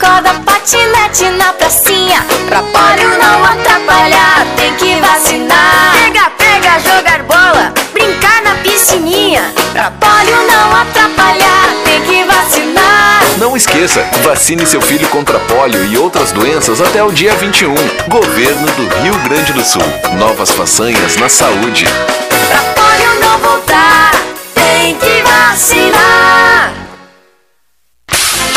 Corda, patinete na pracinha Pra polio não atrapalhar, tem que vacinar Pega, pega, jogar bola, brincar na piscininha Pra polio não atrapalhar, tem que vacinar Não esqueça, vacine seu filho contra polio e outras doenças até o dia 21. Governo do Rio Grande do Sul. Novas façanhas na saúde. Pra polio não voltar, tem que vacinar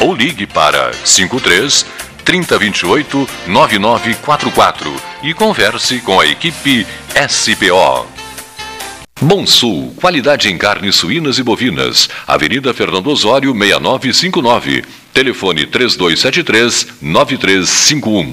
ou ligue para 53 3028 9944 e converse com a equipe SPO. Bom Sul, qualidade em carnes suínas e bovinas. Avenida Fernando Osório, 6959. Telefone 3273-9351.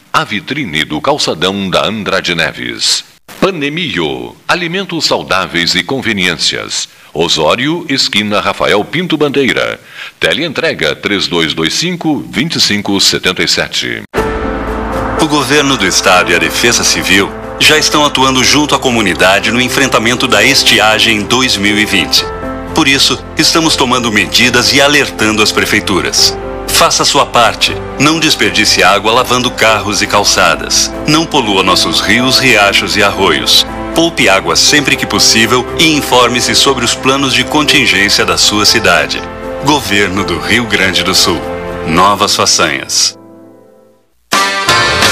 a vitrine do calçadão da Andrade Neves. Panemio, alimentos saudáveis e conveniências. Osório, esquina Rafael Pinto Bandeira. Teleentrega 3225-2577. O governo do estado e a Defesa Civil já estão atuando junto à comunidade no enfrentamento da estiagem 2020. Por isso, estamos tomando medidas e alertando as prefeituras. Faça sua parte. Não desperdice água lavando carros e calçadas. Não polua nossos rios, riachos e arroios. Poupe água sempre que possível e informe-se sobre os planos de contingência da sua cidade. Governo do Rio Grande do Sul. Novas façanhas.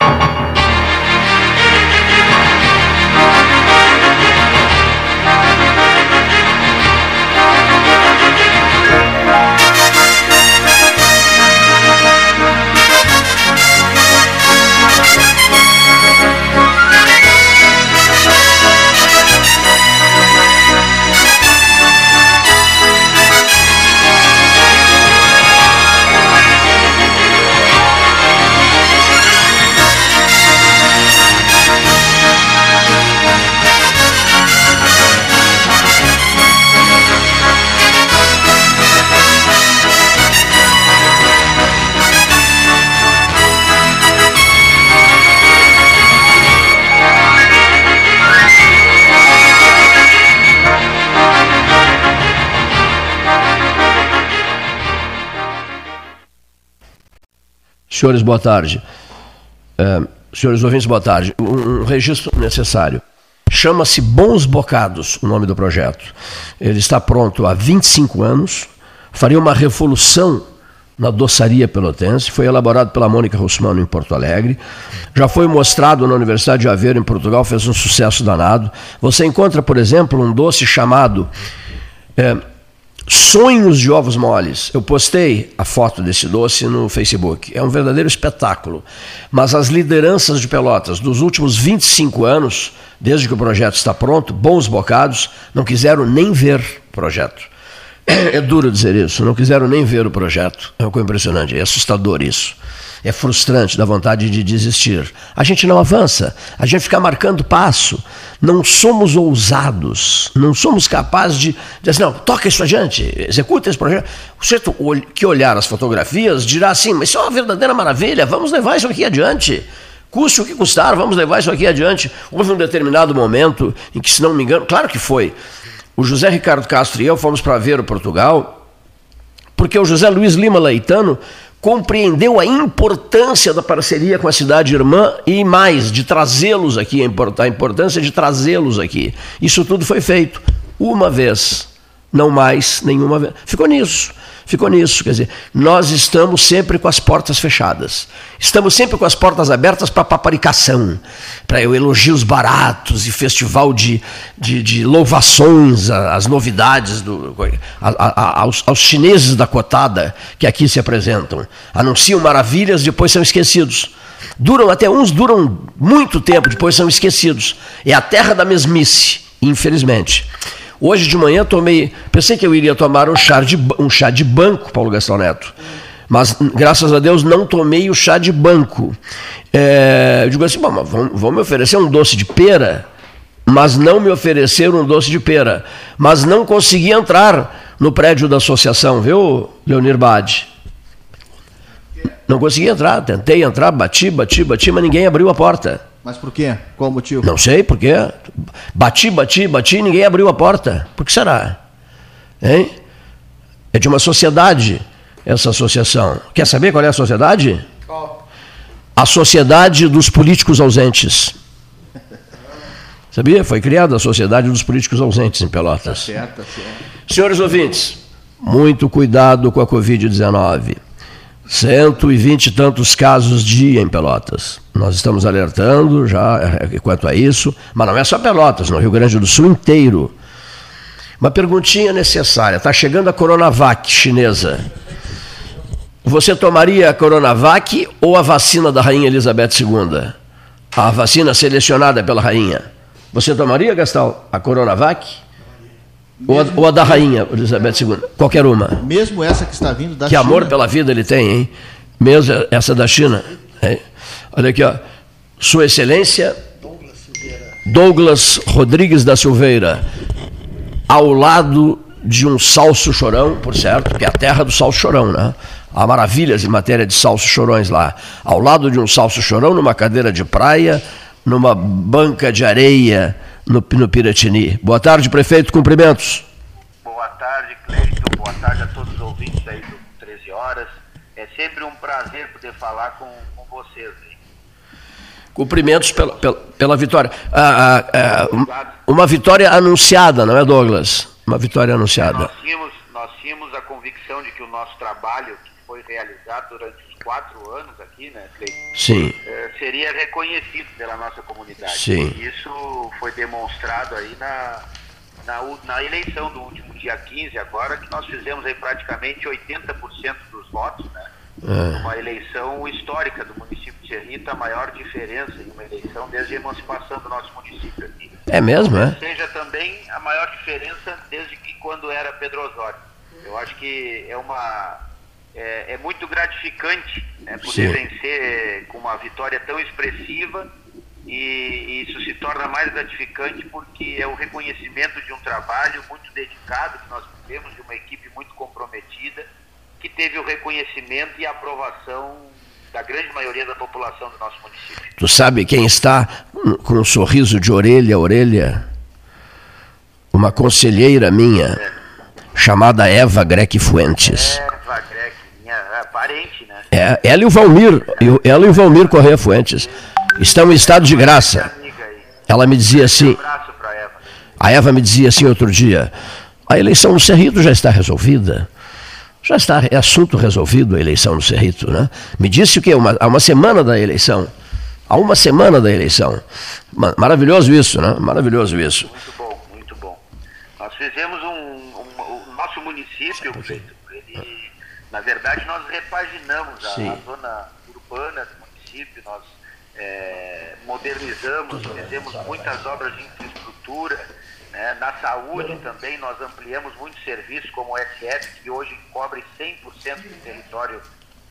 Música Senhores, boa tarde. É, senhores ouvintes, boa tarde. Um, um registro necessário. Chama-se Bons Bocados, o nome do projeto. Ele está pronto há 25 anos, faria uma revolução na doçaria pelotense, foi elaborado pela Mônica Russmano em Porto Alegre, já foi mostrado na Universidade de Aveiro em Portugal, fez um sucesso danado. Você encontra, por exemplo, um doce chamado é, Sonhos de Ovos Moles. Eu postei a foto desse doce no Facebook. É um verdadeiro espetáculo. Mas as lideranças de Pelotas dos últimos 25 anos, desde que o projeto está pronto, bons bocados, não quiseram nem ver o projeto. É duro dizer isso, não quiseram nem ver o projeto. É coisa impressionante, é assustador isso. É frustrante, dá vontade de desistir. A gente não avança, a gente fica marcando passo. Não somos ousados, não somos capazes de dizer assim, não, toca isso adiante, executa esse projeto. O sujeito que olhar as fotografias dirá assim, mas isso é uma verdadeira maravilha, vamos levar isso aqui adiante. Custe o que custar, vamos levar isso aqui adiante. Houve um determinado momento em que, se não me engano, claro que foi, o José Ricardo Castro e eu fomos para ver o Portugal, porque o José Luiz Lima Leitano compreendeu a importância da parceria com a cidade irmã e mais, de trazê-los aqui, a importância de trazê-los aqui. Isso tudo foi feito uma vez, não mais nenhuma. Ficou nisso ficou nisso. Quer dizer, nós estamos sempre com as portas fechadas. Estamos sempre com as portas abertas para paparicação, para elogios baratos e festival de, de, de louvações às novidades, do, a, a, aos, aos chineses da cotada que aqui se apresentam. Anunciam maravilhas, depois são esquecidos. Duram até uns duram muito tempo, depois são esquecidos. É a terra da mesmice, infelizmente. Hoje de manhã tomei, pensei que eu iria tomar um chá de, um chá de banco, Paulo Gastão Neto. Mas, graças a Deus, não tomei o chá de banco. É, eu digo assim, bom, vão, vão me oferecer um doce de pera, mas não me ofereceram um doce de pera. Mas não consegui entrar no prédio da associação, viu, Leonir Bade? Não consegui entrar, tentei entrar, bati, bati, bati, mas ninguém abriu a porta. Mas por quê? Qual o motivo? Não sei, por quê. Bati, bati, bati, ninguém abriu a porta. Por que será? Hein? É de uma sociedade essa associação. Quer saber qual é a sociedade? Qual? A Sociedade dos Políticos Ausentes. Sabia? Foi criada a Sociedade dos Políticos Ausentes em Pelotas. Tá certo, tá certo. Senhores ouvintes, muito cuidado com a Covid-19. 120 e tantos casos dia em Pelotas. Nós estamos alertando já é, quanto a isso, mas não é só Pelotas, no Rio Grande do Sul inteiro. Uma perguntinha necessária: está chegando a Coronavac chinesa. Você tomaria a Coronavac ou a vacina da Rainha Elizabeth II? A vacina selecionada pela Rainha. Você tomaria, Gastal, a Coronavac? Ou a, ou a, da Rainha Elizabeth II? Qualquer uma. Mesmo essa que está vindo da que China. Que amor pela vida ele tem, hein? Mesmo essa da China. Hein? Olha aqui, ó. Sua Excelência Douglas Rodrigues da Silveira, ao lado de um salso chorão, por certo, que é a terra do salso chorão, né? Há maravilhas em matéria de salso chorões lá. Ao lado de um salso chorão, numa cadeira de praia, numa banca de areia no, no Piratini. Boa tarde, prefeito, cumprimentos. Boa tarde, Cleiton. Boa tarde a todos os ouvintes aí do 13 Horas. É sempre um prazer poder falar com, com vocês. Cumprimentos pela, pela, pela vitória. Ah, ah, ah, uma vitória anunciada, não é, Douglas? Uma vitória anunciada. Nós tínhamos, nós tínhamos a convicção de que o nosso trabalho, que foi realizado durante os quatro anos aqui, né, Cleiton? Sim. Eh, seria reconhecido pela nossa comunidade. Sim. E isso foi demonstrado aí na, na, na, eleição do último dia 15 agora, que nós fizemos aí praticamente 80% dos votos, né? É. Uma eleição histórica do município de Serrita, a maior diferença em uma eleição desde a emancipação do nosso município aqui. É mesmo, é? Seja também a maior diferença desde que quando era Pedro Osório. Eu acho que é uma é, é muito gratificante né, poder Sim. vencer com uma vitória tão expressiva e, e, isso se torna mais gratificante porque é o reconhecimento de um trabalho muito dedicado que nós temos de uma equipe muito comprometida que teve o reconhecimento e a aprovação da grande maioria da população do nosso município. Tu sabe quem está com um sorriso de orelha a orelha? Uma conselheira minha, é. chamada Eva Grec Fuentes. Rapaz, parente, né? É, ela e o Valmir, ela e o Valmir Correia Fuentes estão em estado de graça. Ela me dizia assim, a Eva me dizia assim outro dia, a eleição no Cerrito já está resolvida. Já está, é assunto resolvido a eleição no Cerrito, né? Me disse o quê? Uma, há uma semana da eleição. Há uma semana da eleição. Ma- Maravilhoso isso, né? Maravilhoso isso. Muito bom, muito bom. Nós fizemos um, um- o nosso município, na verdade nós repaginamos a, a zona urbana do município, nós eh, modernizamos, fizemos muitas obras de infraestrutura, né? na saúde também nós ampliamos muitos serviços como o SF, que hoje cobre 100% do território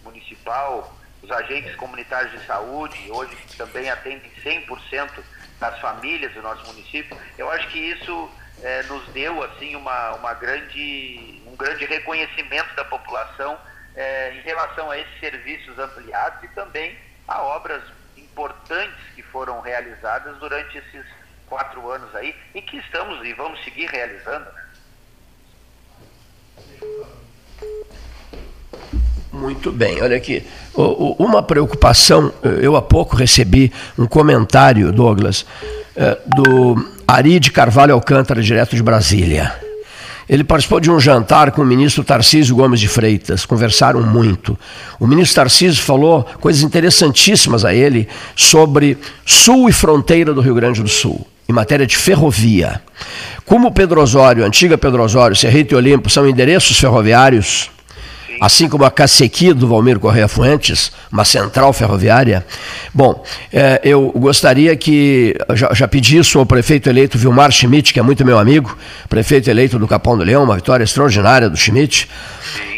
municipal, os agentes comunitários de saúde, hoje também atendem 100% das famílias do nosso município. Eu acho que isso eh, nos deu assim uma, uma grande, um grande reconhecimento da população eh, em relação a esses serviços ampliados e também a obras importantes que foram realizadas durante esses quatro anos aí e que estamos e vamos seguir realizando. Muito bem, olha aqui. Uma preocupação, eh, eu há pouco recebi um comentário, Douglas, eh, do Ari de Carvalho Alcântara, direto de Brasília. Ele participou de um jantar com o ministro Tarcísio Gomes de Freitas, conversaram muito. O ministro Tarcísio falou coisas interessantíssimas a ele sobre sul e fronteira do Rio Grande do Sul, em matéria de ferrovia. Como Pedro Osório, antiga Pedro Osório, Serrito e Olimpo são endereços ferroviários, assim como a Cacequi do Valmir Correia Fuentes, uma central ferroviária. Bom, eh, eu gostaria que, já, já pedi isso ao prefeito eleito Vilmar Schmidt, que é muito meu amigo, prefeito eleito do Capão do Leão, uma vitória extraordinária do Schmidt,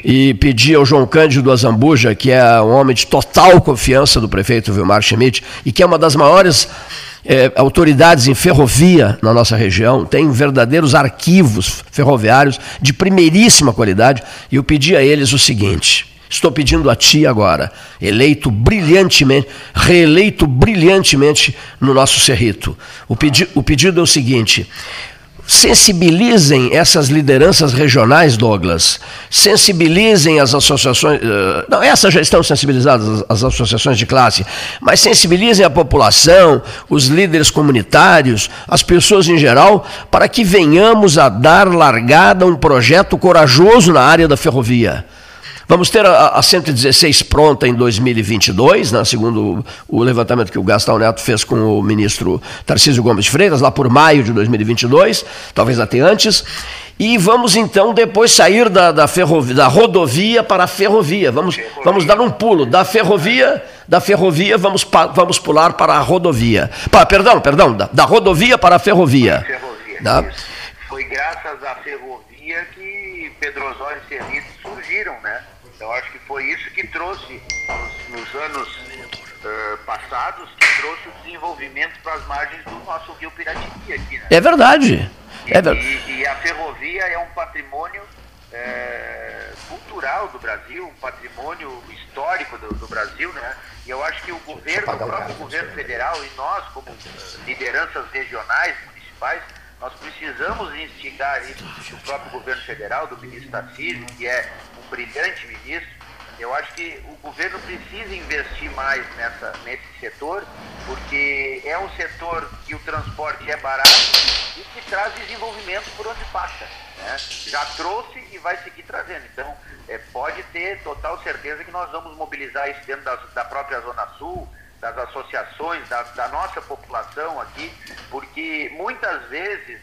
e pedi ao João Cândido Azambuja, que é um homem de total confiança do prefeito Vilmar Schmidt, e que é uma das maiores eh, autoridades em ferrovia na nossa região, tem verdadeiros arquivos ferroviários de primeiríssima qualidade, e eu pedi a eles o seguinte: estou pedindo a ti agora, eleito brilhantemente, reeleito brilhantemente no nosso Cerrito. O, pedi o pedido é o seguinte. Sensibilizem essas lideranças regionais, Douglas. Sensibilizem as associações. eh, Não, essas já estão sensibilizadas, as as associações de classe, mas sensibilizem a população, os líderes comunitários, as pessoas em geral, para que venhamos a dar largada a um projeto corajoso na área da ferrovia. Vamos ter a, a 116 pronta em 2022, né, segundo o, o levantamento que o Gastão Neto fez com o ministro Tarcísio Gomes Freitas, lá por maio de 2022, talvez até antes. E vamos então depois sair da, da, ferrovia, da rodovia para a ferrovia. Vamos, vamos dar um pulo da ferrovia, da ferrovia vamos, vamos pular para a rodovia. Pa- perdão, perdão, da, da rodovia para a ferrovia. Tá? Foi graças à ferrovia que Pedro Osório e Cerrito surgiram, né? Eu acho que trouxe, nos, nos anos eh, passados, que trouxe o desenvolvimento para as margens do nosso rio Piratini aqui, né? É verdade. É verdade. E, e a ferrovia é um patrimônio eh, cultural do Brasil, um patrimônio histórico do, do Brasil, né? E eu acho que o governo, o próprio governo federal e nós, como eh, lideranças regionais, municipais, nós precisamos instigar isso do próprio governo federal, do ministro Tarcísio, que é um brilhante ministro. Eu acho que o governo precisa investir mais nessa, nesse setor, porque é um setor que o transporte é barato e que traz desenvolvimento por onde passa. né? Já trouxe e vai seguir trazendo. Então, é, pode ter total certeza que nós vamos mobilizar isso dentro da, da própria Zona Sul, das associações, da, da nossa população aqui, porque muitas vezes,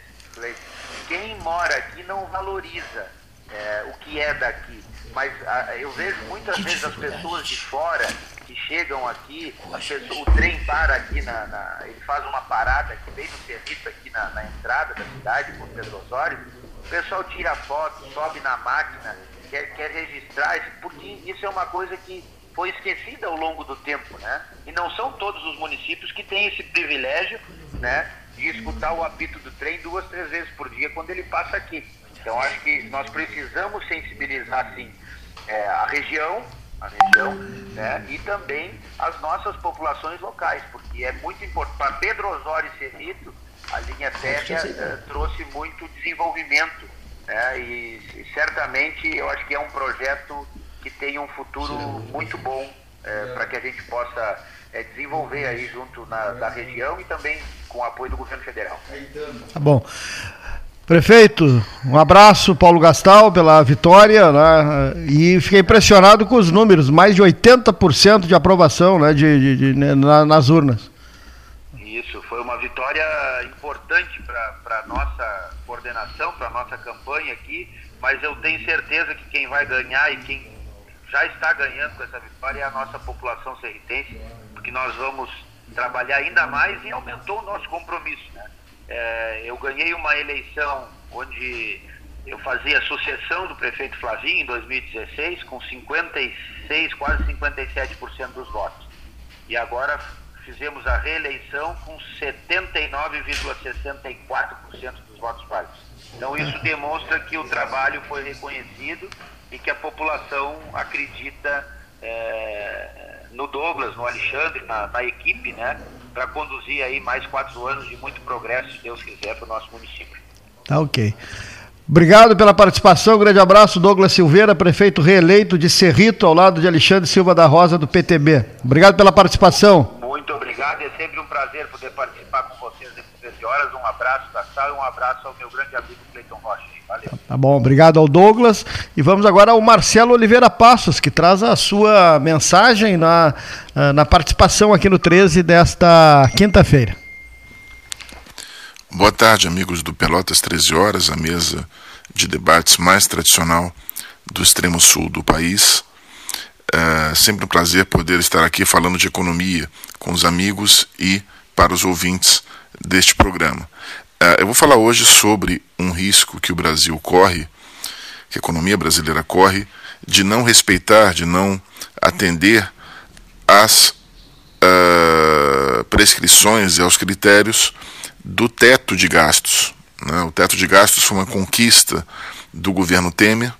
quem mora aqui não valoriza é, o que é daqui. Mas ah, eu vejo muitas vezes as pessoas de fora que chegam aqui, pessoas- o trem para aqui, na, na- ele faz uma parada aqui bem no serviço, aqui na, na entrada da cidade, por Pedro Osório, o pessoal tira foto, sobe na máquina, quer, quer registrar, isso- porque isso é uma coisa que foi esquecida ao longo do tempo, né? E não são todos os municípios que têm esse privilégio, né, de escutar o apito do trem duas, três vezes por dia quando ele passa aqui. Então acho que nós precisamos sensibilizar sim é, a região, a região, né, e também as nossas populações locais, porque é muito importante. Para Pedro Osório e Cerrito, a linha férrea eh, trouxe muito desenvolvimento, né, e, e certamente eu acho que é um projeto que tenha um futuro muito bom é, para que a gente possa é, desenvolver aí junto na, da região e também com o apoio do governo federal. Tá bom. Prefeito, um abraço, Paulo Gastal, pela vitória, né? E fiquei impressionado com os números, mais de 80% de aprovação né? de, de, de né? na, nas urnas. Isso, foi uma vitória importante para a nossa coordenação, para a nossa campanha aqui, mas eu tenho certeza que quem vai ganhar e quem já está ganhando com essa vitória é a nossa população serritense, porque nós vamos trabalhar ainda mais e aumentou o nosso compromisso. É, eu ganhei uma eleição onde eu fazia sucessão do prefeito Flavinho em 2016 com 56, quase 57% dos votos. E agora fizemos a reeleição com 79,64% dos votos válidos. Então isso demonstra que o trabalho foi reconhecido e que a população acredita é, no Douglas, no Alexandre, na, na equipe, né, para conduzir aí mais quatro anos de muito progresso, se Deus quiser, para o nosso município. Tá ok. Obrigado pela participação, grande abraço, Douglas Silveira, prefeito reeleito de Cerrito, ao lado de Alexandre Silva da Rosa, do PTB. Obrigado pela participação. Muito obrigado, é sempre um prazer poder participar com vocês nessas 13 horas. Um abraço da sala e um abraço ao meu grande amigo Cleiton Rocha. Valeu. Tá bom, obrigado ao Douglas. E vamos agora ao Marcelo Oliveira Passos, que traz a sua mensagem na, ah, na participação aqui no 13 desta quinta-feira. Boa tarde, amigos do Pelotas 13 Horas, a mesa de debates mais tradicional do extremo sul do país. É sempre um prazer poder estar aqui falando de economia com os amigos e para os ouvintes deste programa. É, eu vou falar hoje sobre um risco que o Brasil corre, que a economia brasileira corre, de não respeitar, de não atender às uh, prescrições e aos critérios do teto de gastos. Né? O teto de gastos foi uma conquista do governo Temer,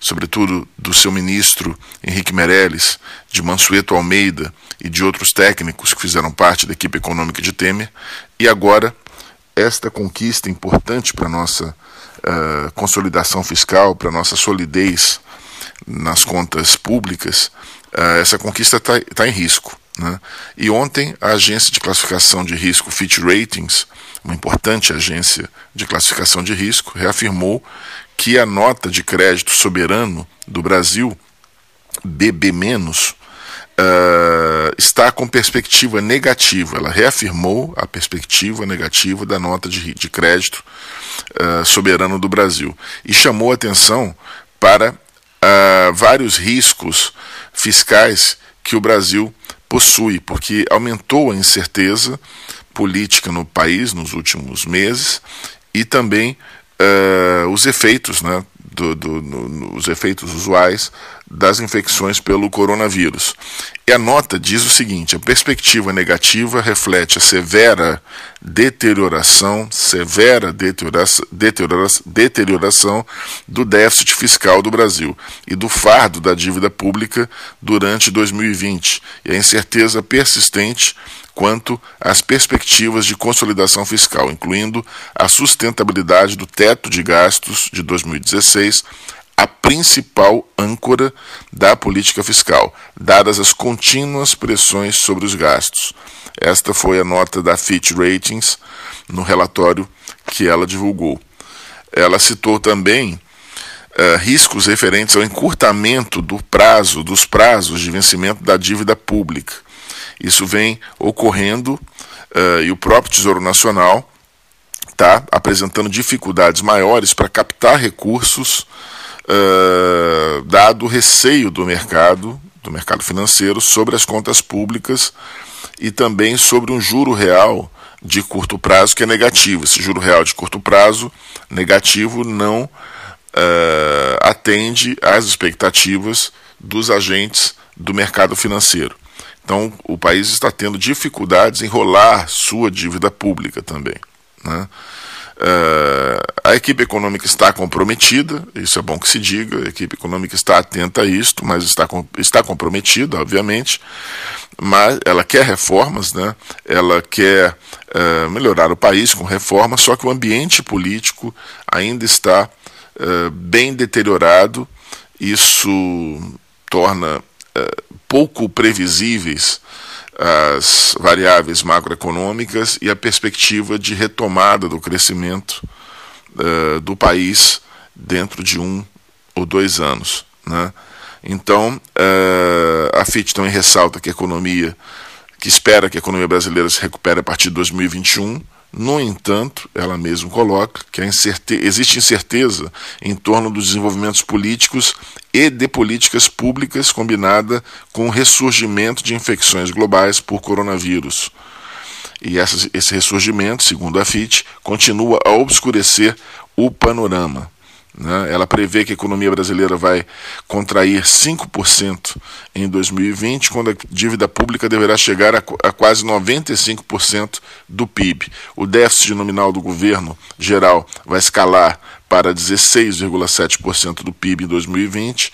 sobretudo do seu ministro Henrique Meirelles, de Mansueto Almeida e de outros técnicos que fizeram parte da equipe econômica de Temer, e agora esta conquista importante para a nossa uh, consolidação fiscal, para a nossa solidez nas contas públicas, uh, essa conquista está tá em risco. Né? E ontem a agência de classificação de risco Fitch Ratings uma importante agência de classificação de risco, reafirmou que a nota de crédito soberano do Brasil, BB-, Uh, está com perspectiva negativa. Ela reafirmou a perspectiva negativa da nota de, de crédito uh, soberano do Brasil e chamou atenção para uh, vários riscos fiscais que o Brasil possui, porque aumentou a incerteza política no país nos últimos meses e também uh, os efeitos, né, do, do, no, os efeitos usuais das infecções pelo coronavírus. E a nota diz o seguinte: a perspectiva negativa reflete a severa deterioração, severa deterioração, deterioração, deterioração do déficit fiscal do Brasil e do fardo da dívida pública durante 2020 e a incerteza persistente quanto às perspectivas de consolidação fiscal, incluindo a sustentabilidade do teto de gastos de 2016, a principal âncora da política fiscal, dadas as contínuas pressões sobre os gastos. Esta foi a nota da Fitch Ratings no relatório que ela divulgou. Ela citou também uh, riscos referentes ao encurtamento do prazo, dos prazos de vencimento da dívida pública isso vem ocorrendo uh, e o próprio Tesouro Nacional está apresentando dificuldades maiores para captar recursos, uh, dado o receio do mercado, do mercado financeiro, sobre as contas públicas e também sobre um juro real de curto prazo que é negativo. Esse juro real de curto prazo negativo não uh, atende às expectativas dos agentes do mercado financeiro. Então, o país está tendo dificuldades em rolar sua dívida pública também. Né? Uh, a equipe econômica está comprometida, isso é bom que se diga, a equipe econômica está atenta a isto, mas está, está comprometida, obviamente, mas ela quer reformas, né? ela quer uh, melhorar o país com reformas, só que o ambiente político ainda está uh, bem deteriorado, isso torna pouco previsíveis as variáveis macroeconômicas e a perspectiva de retomada do crescimento uh, do país dentro de um ou dois anos. Né? Então, uh, a FIT também ressalta que a economia, que espera que a economia brasileira se recupere a partir de 2021, no entanto, ela mesma coloca que existe incerteza em torno dos desenvolvimentos políticos e de políticas públicas combinada com o ressurgimento de infecções globais por coronavírus. E esse ressurgimento, segundo a FIT, continua a obscurecer o panorama. Né? Ela prevê que a economia brasileira vai contrair 5% em 2020, quando a dívida pública deverá chegar a, a quase 95% do PIB. O déficit nominal do governo geral vai escalar para 16,7% do PIB em 2020,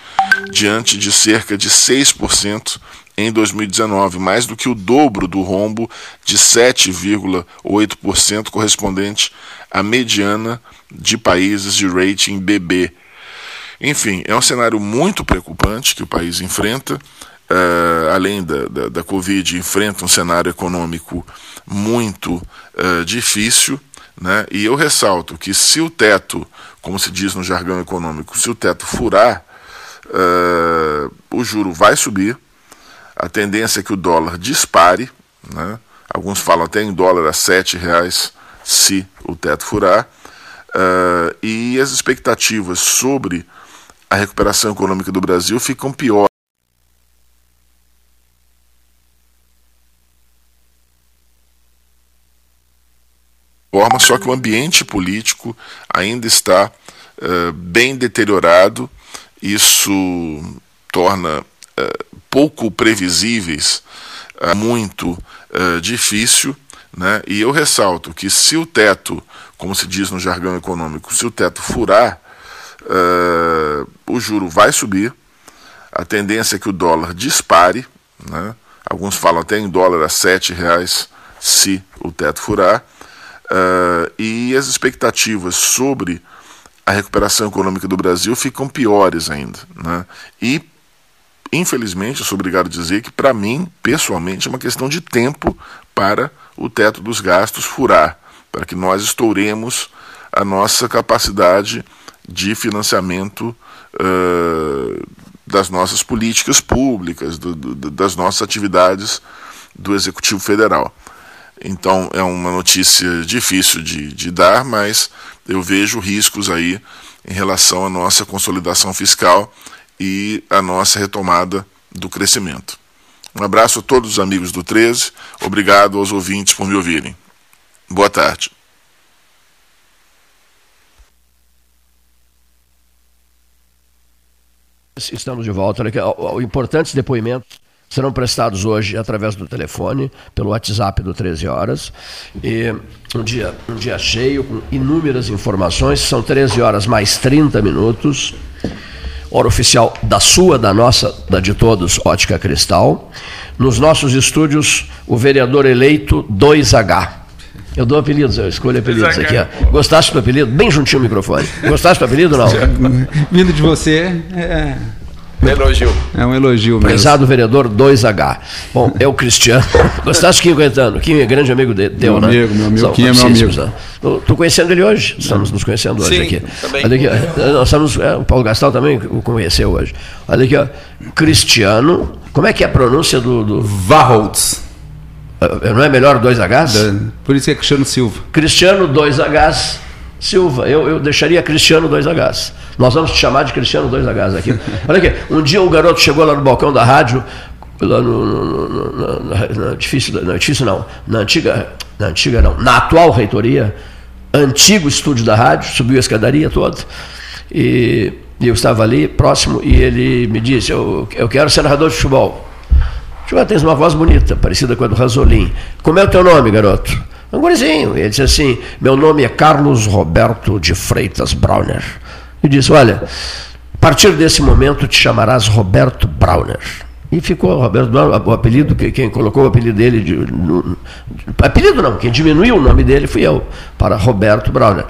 diante de cerca de 6% em 2019, mais do que o dobro do rombo de 7,8% correspondente à mediana de países de rating BB. Enfim, é um cenário muito preocupante que o país enfrenta. Uh, além da, da, da, Covid, enfrenta um cenário econômico muito uh, difícil. Né? E eu ressalto que se o teto, como se diz no jargão econômico, se o teto furar, uh, o juro vai subir, a tendência é que o dólar dispare, né? alguns falam até em dólar a R$ reais se o teto furar, Uh, e as expectativas sobre a recuperação econômica do Brasil ficam piores. Forma, só que o ambiente político ainda está uh, bem deteriorado, isso torna pouco previsíveis, muito difícil, né? e eu ressalto que se o teto como se diz no jargão econômico, se o teto furar, uh, o juro vai subir, a tendência é que o dólar dispare, né? alguns falam até em dólar a R$ reais se o teto furar, uh, e as expectativas sobre a recuperação econômica do Brasil ficam piores ainda. Né? E, infelizmente, eu sou obrigado a dizer que, para mim, pessoalmente, é uma questão de tempo para o teto dos gastos furar para que nós estouremos a nossa capacidade de financiamento uh, das nossas políticas públicas, do, do, das nossas atividades do Executivo Federal. Então é uma notícia difícil de, de dar, mas eu vejo riscos aí em relação à nossa consolidação fiscal e à nossa retomada do crescimento. Um abraço a todos os amigos do 13, obrigado aos ouvintes por me ouvirem. Boa tarde. Estamos de volta. Importantes depoimentos serão prestados hoje através do telefone, pelo WhatsApp do 13 horas. E um dia, um dia cheio, com inúmeras informações. São 13 horas mais 30 minutos. Hora oficial da sua, da nossa, da de todos, Ótica Cristal. Nos nossos estúdios, o vereador eleito 2H. Eu dou apelidos, eu escolho apelidos aqui. Ó. Gostaste do apelido? Bem juntinho o microfone. Gostaste do apelido ou não? Vindo de você, é. Um elogio. É um elogio mesmo. Prezado vereador 2H. Bom, é o Cristiano. Gostaste do Kim aguentando? Kim é grande amigo de, teu, meu né? Amigo, meu amigo, Kim é meu amigo. Estou conhecendo ele hoje. Estamos nos conhecendo hoje Sim, aqui. Também. Olha aqui, nós estamos, é, o Paulo Gastal também o conheceu hoje. Olha aqui, ó. Cristiano. Como é que é a pronúncia do. do... Varholtz. Não é melhor 2Hs? Por isso que é Cristiano Silva. Cristiano 2Hs Silva. Eu, eu deixaria Cristiano 2Hs. Nós vamos te chamar de Cristiano 2Hs aqui. Olha aqui, um dia um garoto chegou lá no balcão da rádio, lá no, no, no, na, difícil, não, não, na antiga, na antiga não, na atual reitoria, antigo estúdio da rádio, subiu a escadaria toda, e, e eu estava ali próximo, e ele me disse, eu, eu quero ser narrador de futebol. Tu tens uma voz bonita, parecida com a do Rasolim. Como é o teu nome, garoto? Um gurizinho. Ele disse assim: Meu nome é Carlos Roberto de Freitas Brauner. E disse: Olha, a partir desse momento te chamarás Roberto Brauner. E ficou Roberto Brauner, o apelido, quem colocou o apelido dele. De, no, apelido não, quem diminuiu o nome dele fui eu, para Roberto Brauner.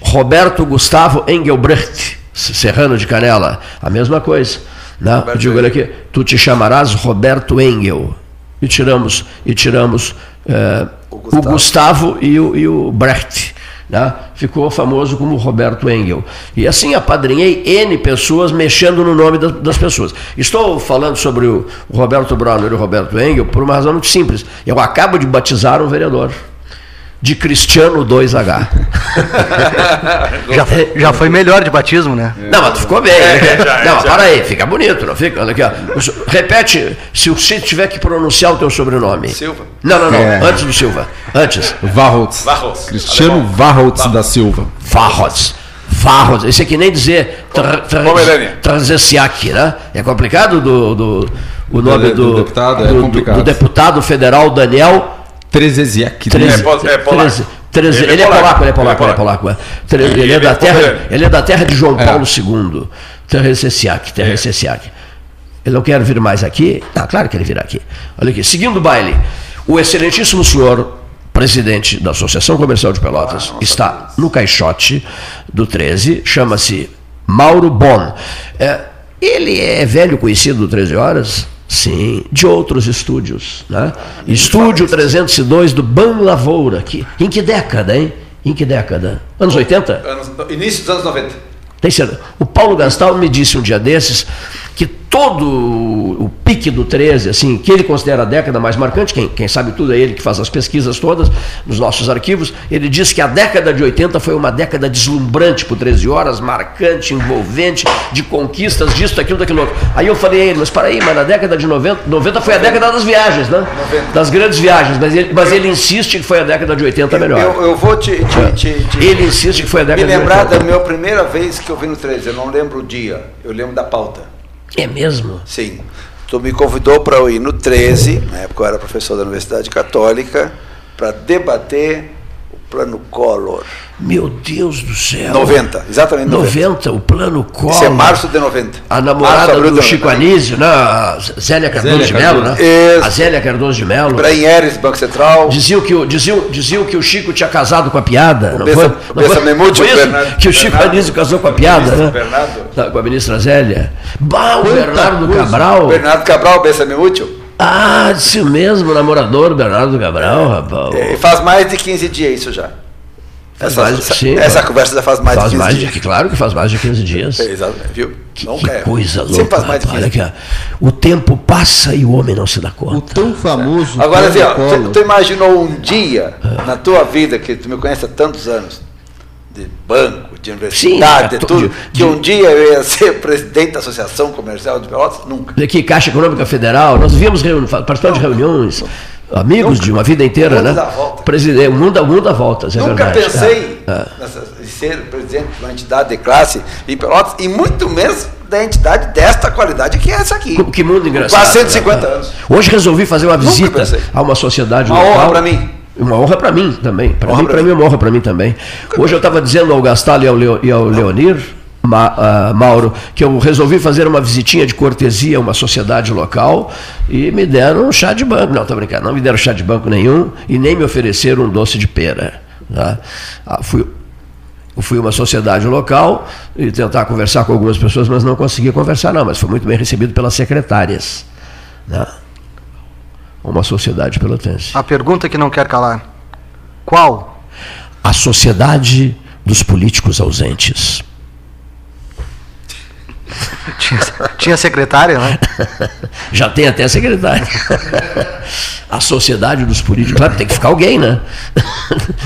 Roberto Gustavo Engelbrecht, serrano de Canela, a mesma coisa. Né? Eu digo, olha aqui, tu te chamarás Roberto Engel. E tiramos, e tiramos eh, o Gustavo, e, o, e o Brecht. Né? Ficou famoso como Roberto Engel. E assim apadrinhei N pessoas mexendo no nome da- das pessoas. Estou falando sobre o, o Roberto Brauner e o Roberto Engel por uma razão muito simples. Eu acabo de batizar um vereador. De Cristiano 2H. Já, foi- já foi melhor de batismo, né? Não, mas tu ficou bem. É, né? já, não, já. para aí, fica bonito, não fica? Olha aqui, ó. O Repete, se você tiver que pronunciar o teu sobrenome. Silva. Não, não, não. É. Antes do Silva. Antes. Varholtz. Varholtz. Cristiano. Varholtz da Silva. Varholtz. Isso é que nem dizer tra, tra, Pomerânia. Tranzesiak, né? É complicado do, do, o nome do do, deputado, é do- complicado. do deputado federal Daniel Trezesiak. Treze- É é polaco. treze- treze- Ele é Ele é polaco. ele é polaco, ele é polaco. Ele é da terra, ele é da terra de João. Paulo II. Terresesiak, Terresesiak. Ele não quer vir mais aqui? Ah, claro que ele virá aqui. Olha aqui, seguindo o baile, o excelentíssimo senhor presidente da Associação Comercial de Pelotas está no caixote do 13, chama-se Mauro Bon. É, ele é velho conhecido do 13 Horas? Sim, de outros estúdios. Né? Estúdio 302 do Ban Lavoura. Que, em que década, hein? Em que década? Anos 80? Anos- início dos anos 90. Tem certeza. O Paulo Gastal me disse um dia desses que todo o pique do 13, assim, que ele considera a década mais marcante, quem, quem sabe tudo é ele que faz as pesquisas todas nos nossos arquivos, ele diz que a década de 80 foi uma década deslumbrante por 13 horas, marcante, envolvente, de conquistas, disso, daquilo, daquilo outro. Aí eu falei a ele, mas para aí, mas na década de 90, 90 foi a década das viagens, né? Das grandes viagens, mas ele, mas ele insiste que foi a década de 80 melhor. Eu, eu vou te, te- te- te- Ele insiste que foi a me década de lembrar 80. da minha primeira vez que eu vi no 13. Eu não lembro o dia, eu lembro da pauta. É mesmo? Sim. Tu me convidou para eu ir no 13, na época eu era professor da Universidade Católica, para debater plano Collor. Meu Deus do céu. 90, exatamente 90. 90, o plano Collor. Isso é março de 90. A Março, namorada abril do Chico 90. Anísio, né? a Zélia Cardoso Zélia de Mello, né? Isso. A Zélia Cardoso de Mello. Ibrahim Eres, Banco Central. Diziam que, o, diziam, diziam que o Chico tinha casado com a piada. O não Bessa- foi? Não foi? Memúcio, Foi isso? Bernardo- que o Chico Bernardo- Anísio casou com a piada, né? Bernardo. Tá, com a ministra Zélia. Bah, o Quanta Bernardo coisa. Cabral. Bernardo Cabral, Bessa Útil. Ah, disse o mesmo namorador, Bernardo Cabral, rapaz. E faz mais de 15 dias isso já. Faz essa, mais- essa- sim, essa conversa já faz mais faz de 15 mais dias. De, claro que faz mais de 15 dias. É, exatamente, viu? Nunca Que é. coisa Sempre louca. faz mais de rapaz. 15 Olha aqui, ó. O tempo passa e o homem não se dá conta. O tão famoso. Agora, assim, ó, tu, tu imaginou um dia na tua vida, que tu me conhece há tantos anos, de banco, de universidade, Sim, de tudo, de- que um dia eu ia ser presidente da Associação Comercial de Pelotas? Nunca. Aqui, Caixa Econômica Federal, nós víamos reuni- participando de reuniões, amigos de uma vida inteira, mundo né? volta. Presidente, o mundo, mundo dá voltas, é Nunca verdade. pensei É, é. em ser presidente de uma entidade de classe em Pelotas, e muito menos da entidade desta qualidade que é essa aqui. Que mundo engraçado. Quase 150 né? anos. Hoje resolvi fazer uma Nunca visita a uma sociedade Uma local. honra pra mim. Uma honra para mim também. Para mim, pra para mim. é uma honra para mim também. Hoje eu estava dizendo ao Gastal e ao, Leo- e ao Leonir, Ma- ah, Mauro, que eu resolvi fazer uma visitinha de cortesia a uma sociedade local e me deram um chá de banco. Não, estou brincando, não me deram chá de banco nenhum e nem me ofereceram um doce de pera. tá? Ah, fui, fui a uma sociedade local e tentar conversar com algumas pessoas, mas não consegui conversar, não. Mas foi muito bem recebido pelas secretárias. né? Uma sociedade pelotense. A pergunta que não quer calar. Qual? A sociedade dos políticos ausentes. Tinha, tinha secretária, né? Já tem até secretária. A sociedade dos políticos. Claro, tem que ficar alguém, né?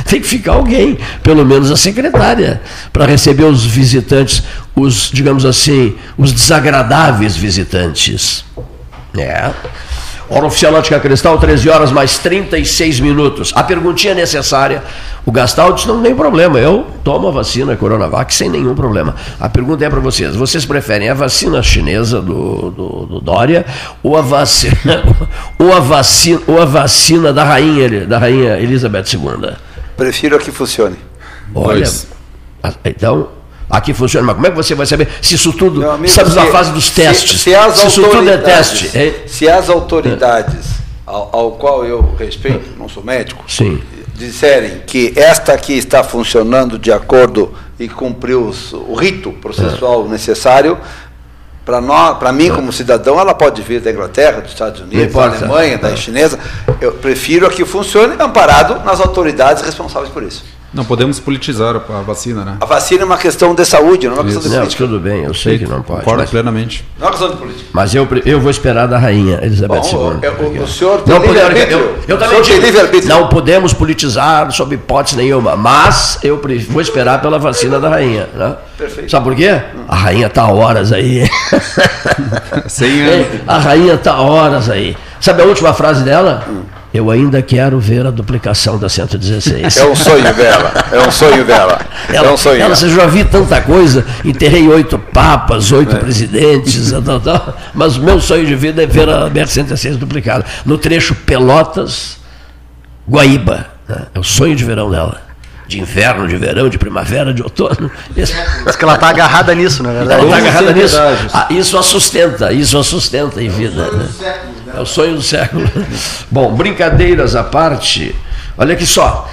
Tem que ficar alguém, pelo menos a secretária, para receber os visitantes, os, digamos assim, os desagradáveis visitantes. É. Hora oficial Ótica Cristal, 13 horas mais 36 minutos. A perguntinha necessária. O Gastal disse: não tem problema, eu tomo a vacina Coronavac sem nenhum problema. A pergunta é para vocês: vocês preferem a vacina chinesa do, do, do Dória ou a vacina, ou a vacina, ou a vacina da rainha, da rainha Elizabeth II? Prefiro a que funcione. Olha, Dois. a- então, aqui funciona, mas como é que você vai saber se isso tudo, Meu amigo, estamos na se- fase dos se- testes, Se, as se isso tudo é autoridades- teste, hein? Se as autoridades, ao, ao qual eu respeito, não sou médico, Sim. disserem que esta aqui está funcionando de acordo e cumpriu os- o rito processual necessário, Para mim, como cidadão, ela pode vir da Inglaterra, dos Estados Unidos, da. Alemanha, da chinesa. Eu prefiro a que funcione amparado nas autoridades responsáveis por isso. Não podemos politizar a vacina, né? A vacina é uma questão de saúde, não é uma questão de Não, política. tudo bem, eu sei que não pode. Concordo Mas, plenamente. Não é uma questão de política. mas eu, eu vou esperar da rainha Elizabeth Bom, II. o- o- o senhor tem Não podemos, livre-arbítrio. eu, eu também digo, livre-arbítrio. não podemos politizar sob hipótese nenhuma, mas eu vou esperar pela vacina da rainha. Né? Perfeito. Sabe por quê? A rainha está horas aí. Sem a rainha está horas aí. Sabe a última frase dela? Hum. Eu ainda quero ver a duplicação da 116. É um sonho dela. É um sonho dela. Ela, é um sonho ela, dela. já vi tanta coisa, enterrei oito papas, oito presidentes, tal, tal, mas o meu sonho de vida é ver a BR-106 duplicada. No trecho Pelotas-Guaíba. né? É o sonho de verão dela. De inverno, de verão, de primavera, de outono. Diz que ela está agarrada nisso, na verdade. ela está agarrada ser nisso. Ah, isso a sustenta, isso a sustenta em vida. né? É o sonho do século. Bom, brincadeiras à parte, olha aqui só.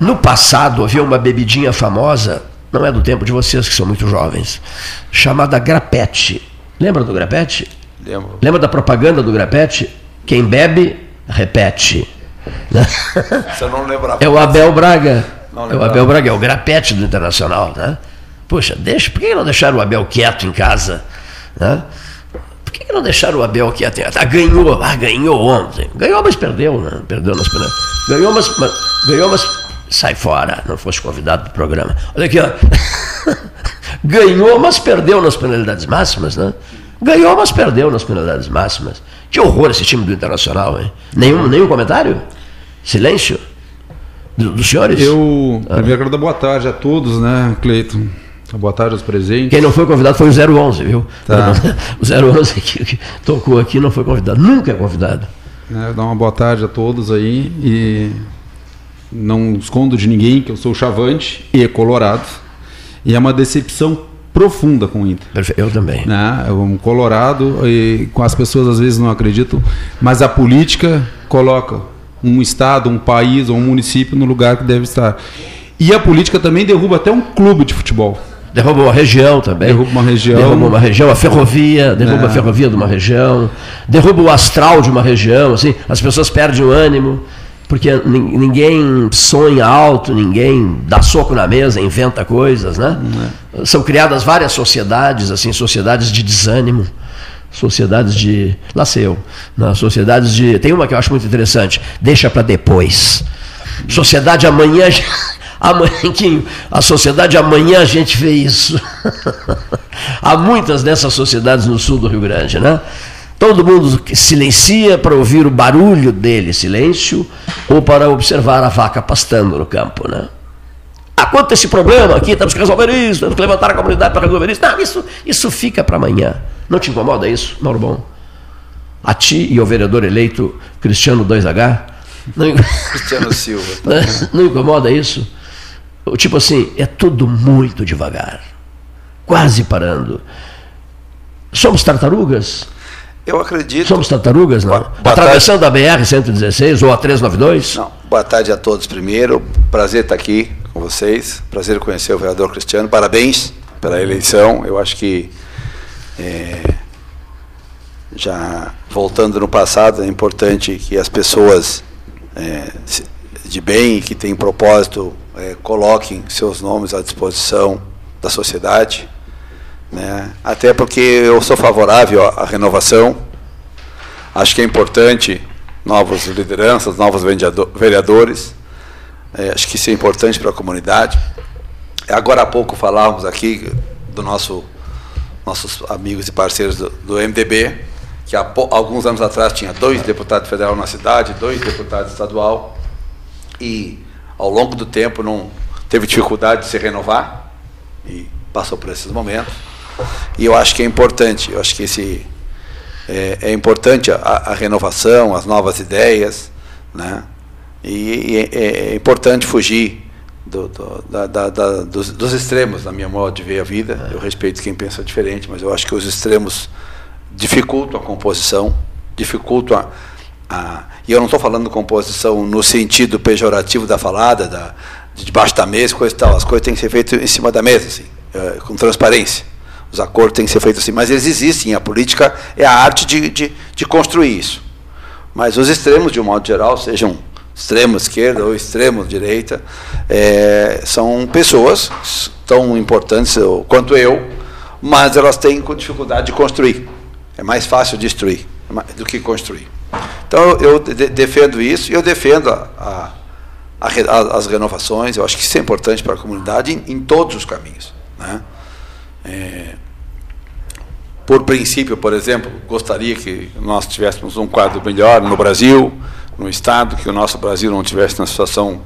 No passado havia uma bebidinha famosa, não é do tempo de vocês que são muito jovens, chamada grapete. Lembra do grapete? Lembro. Lembra da propaganda do grapete? Quem bebe, repete. Você não lembra. É o Abel Braga. É o lembrava. Abel Braga, é o grapete do Internacional, né? Poxa, deixa, por que não deixaram o Abel quieto em casa? Né? Por que não deixaram o Abel quieto em casa? Ah, ganhou, ah, ganhou ontem. Ganhou, mas perdeu, né? Perdeu nas penalidades. Ganhou, mas, mas- ganhou, mas sai fora, não fosse convidado do programa. Olha aqui, ó. ganhou, mas perdeu nas penalidades máximas, né? Ganhou, mas perdeu nas penalidades máximas. Que horror esse time do Internacional, hein? Nenhum, nenhum comentário? Silêncio? Do- dos senhores? Eu primeiro quero dar boa tarde a todos, né, Cleiton? Boa tarde aos presentes. Quem não foi convidado foi o 011, viu? Tá. O 011 que, que tocou aqui não foi convidado. Nunca é convidado. É, dar uma boa tarde a todos aí e não escondo de ninguém que eu sou chavante e colorado e é uma decepção profunda com o Inter. Eu também. Né? É um colorado e com as pessoas às vezes não acreditam, mas a política coloca um estado, um país ou um município no lugar que deve estar. E a política também derruba até um clube de futebol. Derruba uma região também. Derruba uma região. Derruba uma região, a ferrovia, derruba É. a ferrovia de uma região, derruba o astral de uma região, assim, as pessoas perdem o ânimo, porque nin- ninguém sonha alto, ninguém dá soco na mesa, inventa coisas, né? São criadas várias sociedades, assim, sociedades de desânimo, sociedades de. Lá sei eu, né? sociedades de. Tem uma que eu acho muito interessante, deixa para depois. Sociedade amanhã. Amanhã, a sociedade amanhã a gente vê isso. Há muitas dessas sociedades no sul do Rio Grande, né? Todo mundo silencia para ouvir o barulho dele, silêncio, ou para observar a vaca pastando no campo, né? Ah, quanto esse problema aqui, temos que resolver isso, temos que levantar a comunidade para resolver isso. Não, isso, isso fica para amanhã. Não te incomoda isso, Mauro Bom? A ti e ao vereador eleito Cristiano 2H? Não, Cristiano Silva. né? Não incomoda isso? O Tipo assim, é tudo muito devagar, quase parando. Somos tartarugas? Eu acredito. Somos tartarugas, não? boa Atravessando a BR-116 ou a 392? Não. Boa tarde a todos primeiro. Prazer estar aqui com vocês. Prazer conhecer o vereador Cristiano. Parabéns pela eleição. Eu acho que é, já voltando no passado é importante que as pessoas é, de bem e que têm propósito é, coloquem seus nomes à disposição da sociedade, né? Até porque eu sou favorável à renovação. Acho que é importante novas lideranças, novos vereadores. É, acho que isso é importante para a comunidade. Agora há pouco falávamos aqui do nosso nossos amigos e parceiros do, do MDB, que há alguns anos atrás tinha dois deputados federal na cidade, dois deputados estadual, e ao longo do tempo não teve dificuldade de se renovar e passou por esses momentos. E eu acho que é importante, eu acho que esse é, é importante a, a renovação, as novas ideias, né? E, e é, é importante fugir do- do- da- da- da- dos, dos extremos, na minha modo de ver a vida. Eu respeito quem pensa diferente, mas eu acho que os extremos dificultam a composição, dificultam a. a- e eu não estou falando composição no sentido pejorativo da falada, da, de debaixo da mesa, coisa e tal. As coisas têm que ser feitas em cima da mesa, assim, eh, com transparência. Os acordos têm que ser feitos assim, mas eles existem. A política é a arte de, de, de construir isso. Mas os extremos, de um modo geral, sejam extremo esquerda ou extremo direita, é, são pessoas tão importantes quanto eu, mas elas têm dificuldade de construir. É mais fácil destruir do que construir. Então eu de defendo isso e eu defendo a, a, a, as renovações. Eu acho que isso é importante para a comunidade em, em todos os caminhos. Né? É, por princípio, por exemplo, gostaria que nós tivéssemos um quadro melhor no Brasil, no Estado, que o nosso Brasil não tivesse na situação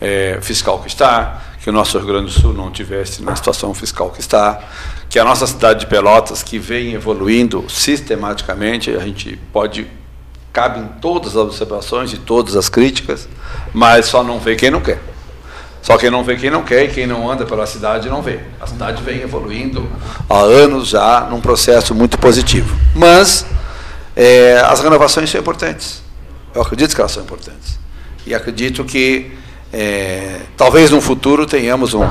é, fiscal que está, que o nosso Rio Grande do Sul não tivesse na situação fiscal que está, que a nossa cidade de Pelotas, que vem evoluindo sistematicamente, a gente pode cabem todas as observações e todas as críticas, mas só não vê quem não quer. Só quem não vê quem não quer e quem não anda pela cidade não vê. A cidade vem evoluindo há anos já num processo muito positivo. Mas é, as renovações são importantes. Eu acredito que elas são importantes. E acredito que é, talvez no futuro tenhamos um,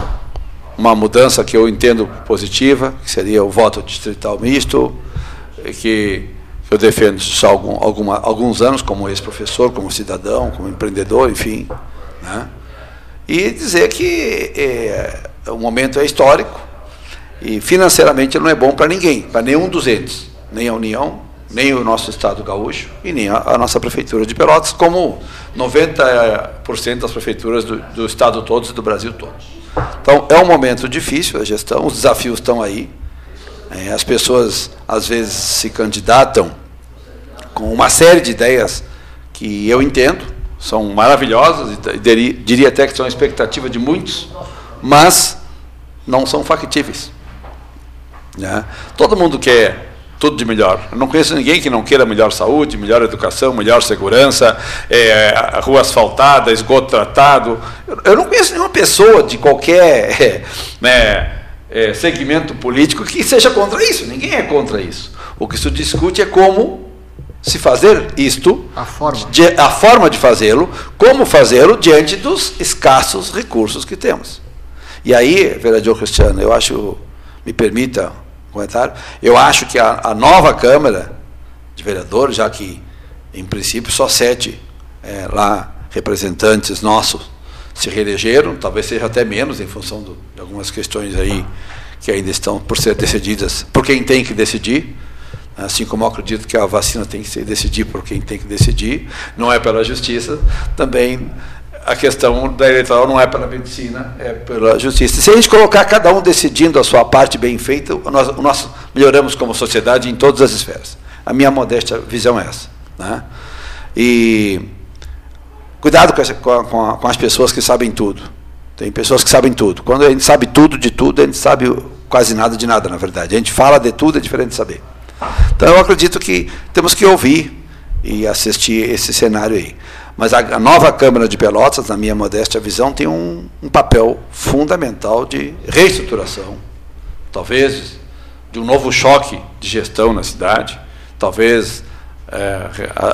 uma mudança que eu entendo positiva, que seria o voto distrital misto, que eu defendo há algum, alguma, alguns anos, como ex-professor, como cidadão, como empreendedor, enfim. Né? E dizer que é, o momento é histórico e financeiramente não é bom para ninguém, para nenhum dos entes, nem a União, nem o nosso Estado gaúcho e nem a, a nossa Prefeitura de Pelotas, como 90% das prefeituras do, do Estado todos e do Brasil todo. Então, é um momento difícil a gestão, os desafios estão aí. É, as pessoas, às vezes, se candidatam com uma série de ideias que eu entendo, são maravilhosas, e diria, até que são a expectativa de muitos, mas não são factíveis. Né? Todo mundo quer tudo de melhor. Eu não conheço ninguém que não queira melhor saúde, melhor educação, melhor segurança, é, rua asfaltada, esgoto tratado. Eu, não conheço nenhuma pessoa de qualquer né, é, segmento político que seja contra isso. Ninguém é contra isso. O que se discute é como se fazer isto, a forma de, a forma de fazê-lo, como fazê-lo diante dos escassos recursos que temos. E aí, vereador Cristiano, eu acho, me permita um comentário, eu acho que a, a nova Câmara de Vereadores, já que em princípio só sete é, lá representantes nossos se reelegeram, talvez seja até menos em função do, de algumas questões aí que ainda estão por ser decididas por quem tem que decidir. Assim como eu acredito que a vacina tem que ser decidida por quem tem que decidir, não é pela justiça, também a questão da eleitoral não é pela medicina, é pela justiça. Se a gente colocar cada um decidindo a sua parte bem feita, nós, nós melhoramos como sociedade em todas as esferas. A minha modesta visão é essa. Né? E cuidado com, essa, com, a, com as pessoas que sabem tudo. Tem pessoas que sabem tudo. Quando a gente sabe tudo de tudo, a gente sabe quase nada de nada, na verdade. A gente fala de tudo, é diferente de saber. Então eu acredito que temos que ouvir e assistir esse cenário aí. Mas a, nova Câmara de Pelotas, na minha modesta visão, tem um, um papel fundamental de reestruturação, talvez de um novo choque de gestão na cidade, talvez é,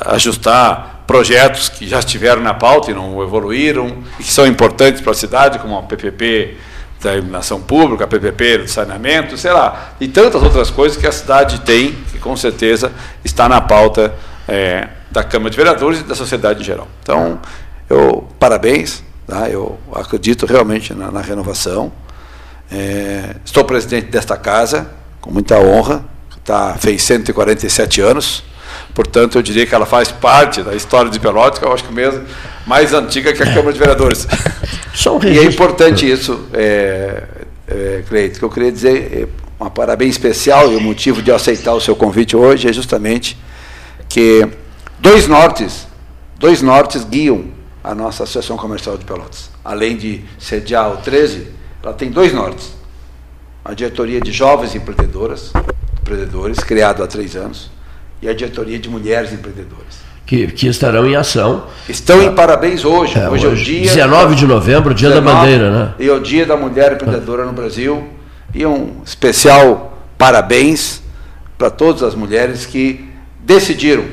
ajustar projetos que já estiveram na pauta e não evoluíram, e que são importantes para a cidade, como a PPP da iluminação pública, a PPP saneamento, sei lá, e tantas outras coisas que a cidade tem, que com certeza está na pauta é, da Câmara de Vereadores e da sociedade em geral. Então, eu parabéns, tá? eu acredito realmente na, na renovação. É, estou presidente desta casa, com muita honra, tá, fez 147 anos, portanto, eu diria que ela faz parte da história de que eu acho que mesmo mais antiga que a Câmara de Vereadores. Um e é importante isso, é, é, Cleito, que eu queria dizer, é, um parabéns especial e o motivo de eu aceitar o seu convite hoje é justamente que dois nortes, dois nortes guiam a nossa Associação Comercial de Pelotas. Além de sediar o 13, ela tem dois nortes. A diretoria de jovens empreendedoras, empreendedores, criado há três anos, e a diretoria de mulheres empreendedoras. Que, que estarão em ação. Estão em parabéns hoje. É, hoje, hoje, é o dia. 19 de novembro, dia 19, da bandeira, né? E é o dia da mulher empreendedora no Brasil. E um especial parabéns para todas as mulheres que decidiram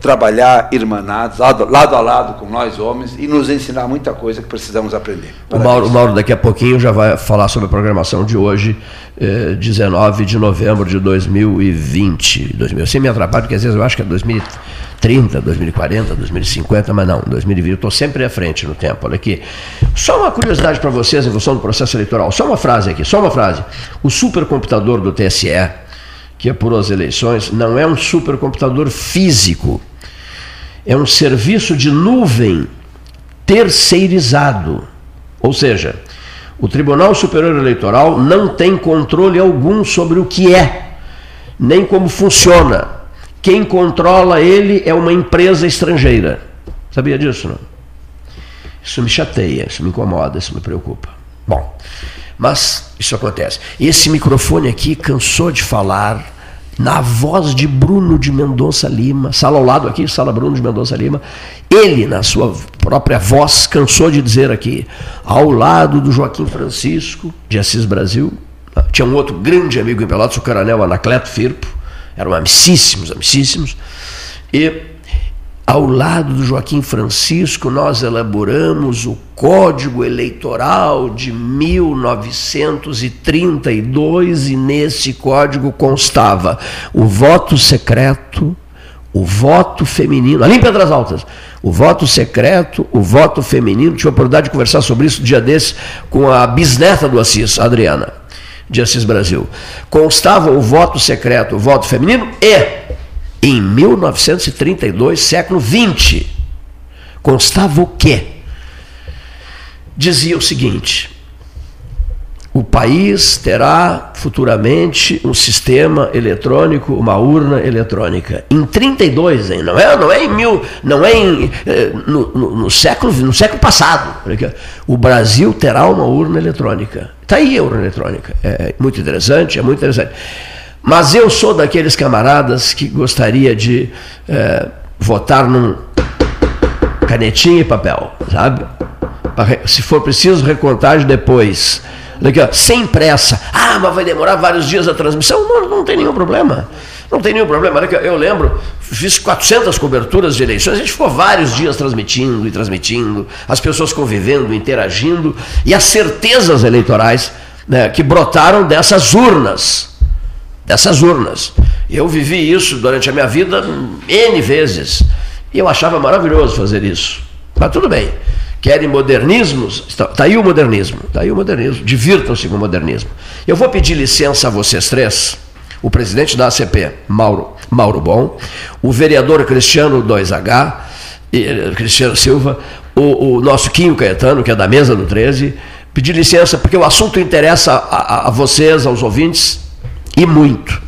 trabalhar irmanados, lado, lado a lado com nós homens e nos ensinar muita coisa que precisamos aprender. O Mauro, Mauro daqui a pouquinho já vai falar sobre a programação de hoje, eh, 19 de novembro de 2020. 2000. Sem me atrapalhar, porque às vezes eu acho que é 2030, 2040, 2050, mas não, 2020. Eu estou sempre à frente no tempo. Olha aqui. Só uma curiosidade para vocês em função do processo eleitoral. Só uma frase aqui, só uma frase. O supercomputador do TSE, que apurou as eleições, não é um supercomputador físico é um serviço de nuvem terceirizado. Ou seja, o Tribunal Superior Eleitoral não tem controle algum sobre o que é, nem como funciona. Quem controla ele é uma empresa estrangeira. Sabia disso, não? Isso me chateia, isso me incomoda, isso me preocupa. Bom, mas isso acontece. Esse microfone aqui cansou de falar na voz de Bruno de Mendonça Lima, sala ao lado aqui, sala Bruno de Mendonça Lima, ele, na sua própria voz, cansou de dizer aqui, ao lado do Joaquim Francisco, de Assis Brasil, tinha um outro grande amigo em Pelotas, o Coronel Anacleto Firpo, eram amicíssimos, amicíssimos, e ao lado do Joaquim Francisco, nós elaboramos o Código Eleitoral de 1932 e nesse código constava o voto secreto, o voto feminino, ali em Pedras Altas, o voto secreto, o voto feminino. Tive a oportunidade de conversar sobre isso no dia desse com a bisneta do Assis, Adriana, de Assis Brasil. Constava o voto secreto, o voto feminino e em 1932, século XX, constava o quê? Dizia o seguinte: o país terá futuramente um sistema eletrônico, uma urna eletrônica. Em 32, hein? Não é, não é em mil, não é em, eh, no, no, no, século, no século passado. O Brasil terá uma urna eletrônica. Está aí a urna eletrônica. É muito interessante, é muito interessante. Mas eu sou daqueles camaradas que gostaria de é, votar num canetinha e papel, sabe? Se for preciso, recontagem depois. Aqui, ó, sem pressa. Ah, mas vai demorar vários dias a transmissão? Não, não tem nenhum problema. Não tem nenhum problema. Eu lembro, fiz 400 coberturas de eleições, a gente ficou vários dias transmitindo e transmitindo, as pessoas convivendo, interagindo, e as certezas eleitorais né, que brotaram dessas urnas dessas urnas. Eu vivi isso durante a minha vida N vezes. E eu achava maravilhoso fazer isso. Mas tudo bem. Querem modernismos? Está tá aí o modernismo. Está aí o modernismo. Divirtam-se com o modernismo. Eu vou pedir licença a vocês três. O presidente da ACP, Mauro, Mauro Bom, o vereador Cristiano 2H, eh, Cristiano Silva, o, o nosso Quinho Caetano, que é da mesa do 13, pedir licença, porque o assunto interessa a, a, a vocês, aos ouvintes, e muito.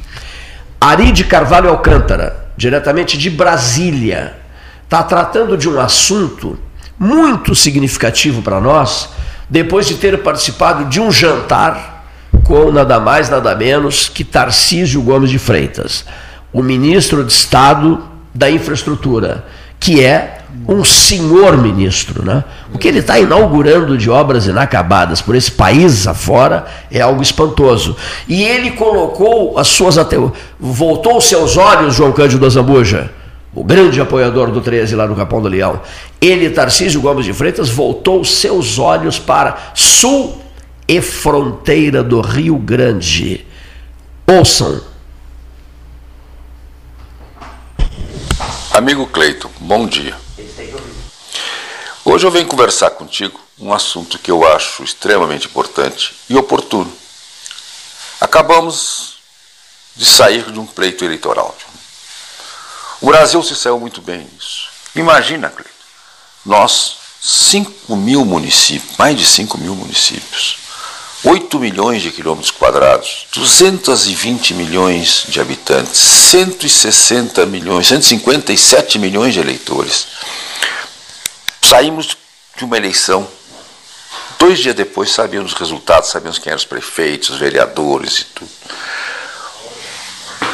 Ari de Carvalho Alcântara, diretamente de Brasília, está tratando de um assunto muito significativo para nós, depois de ter participado de um jantar com nada mais, nada menos que Tarcísio Gomes de Freitas, o ministro de Estado da Infraestrutura, que é um senhor ministro. Né? O que ele está inaugurando de obras inacabadas por esse país afora é algo espantoso. E ele colocou as suas. voltou seus olhos, João Cândido Azambuja, o grande apoiador do 13 lá no Capão do Leão. Ele, Tarcísio Gomes de Freitas, voltou seus olhos para sul e fronteira do Rio Grande. Ouçam. Amigo Cleiton, bom dia. Hoje eu venho conversar contigo um assunto que eu acho extremamente importante e oportuno. Acabamos de sair de um pleito eleitoral. O Brasil se saiu muito bem nisso. Imagina, Cleiton, nós, 5 mil municípios, mais de 5 mil municípios, 8 milhões de quilômetros quadrados, 220 milhões de habitantes, 160 milhões, 157 milhões de eleitores. Saímos de uma eleição. Dois dias depois sabíamos os resultados, sabíamos quem eram os prefeitos, os vereadores e tudo.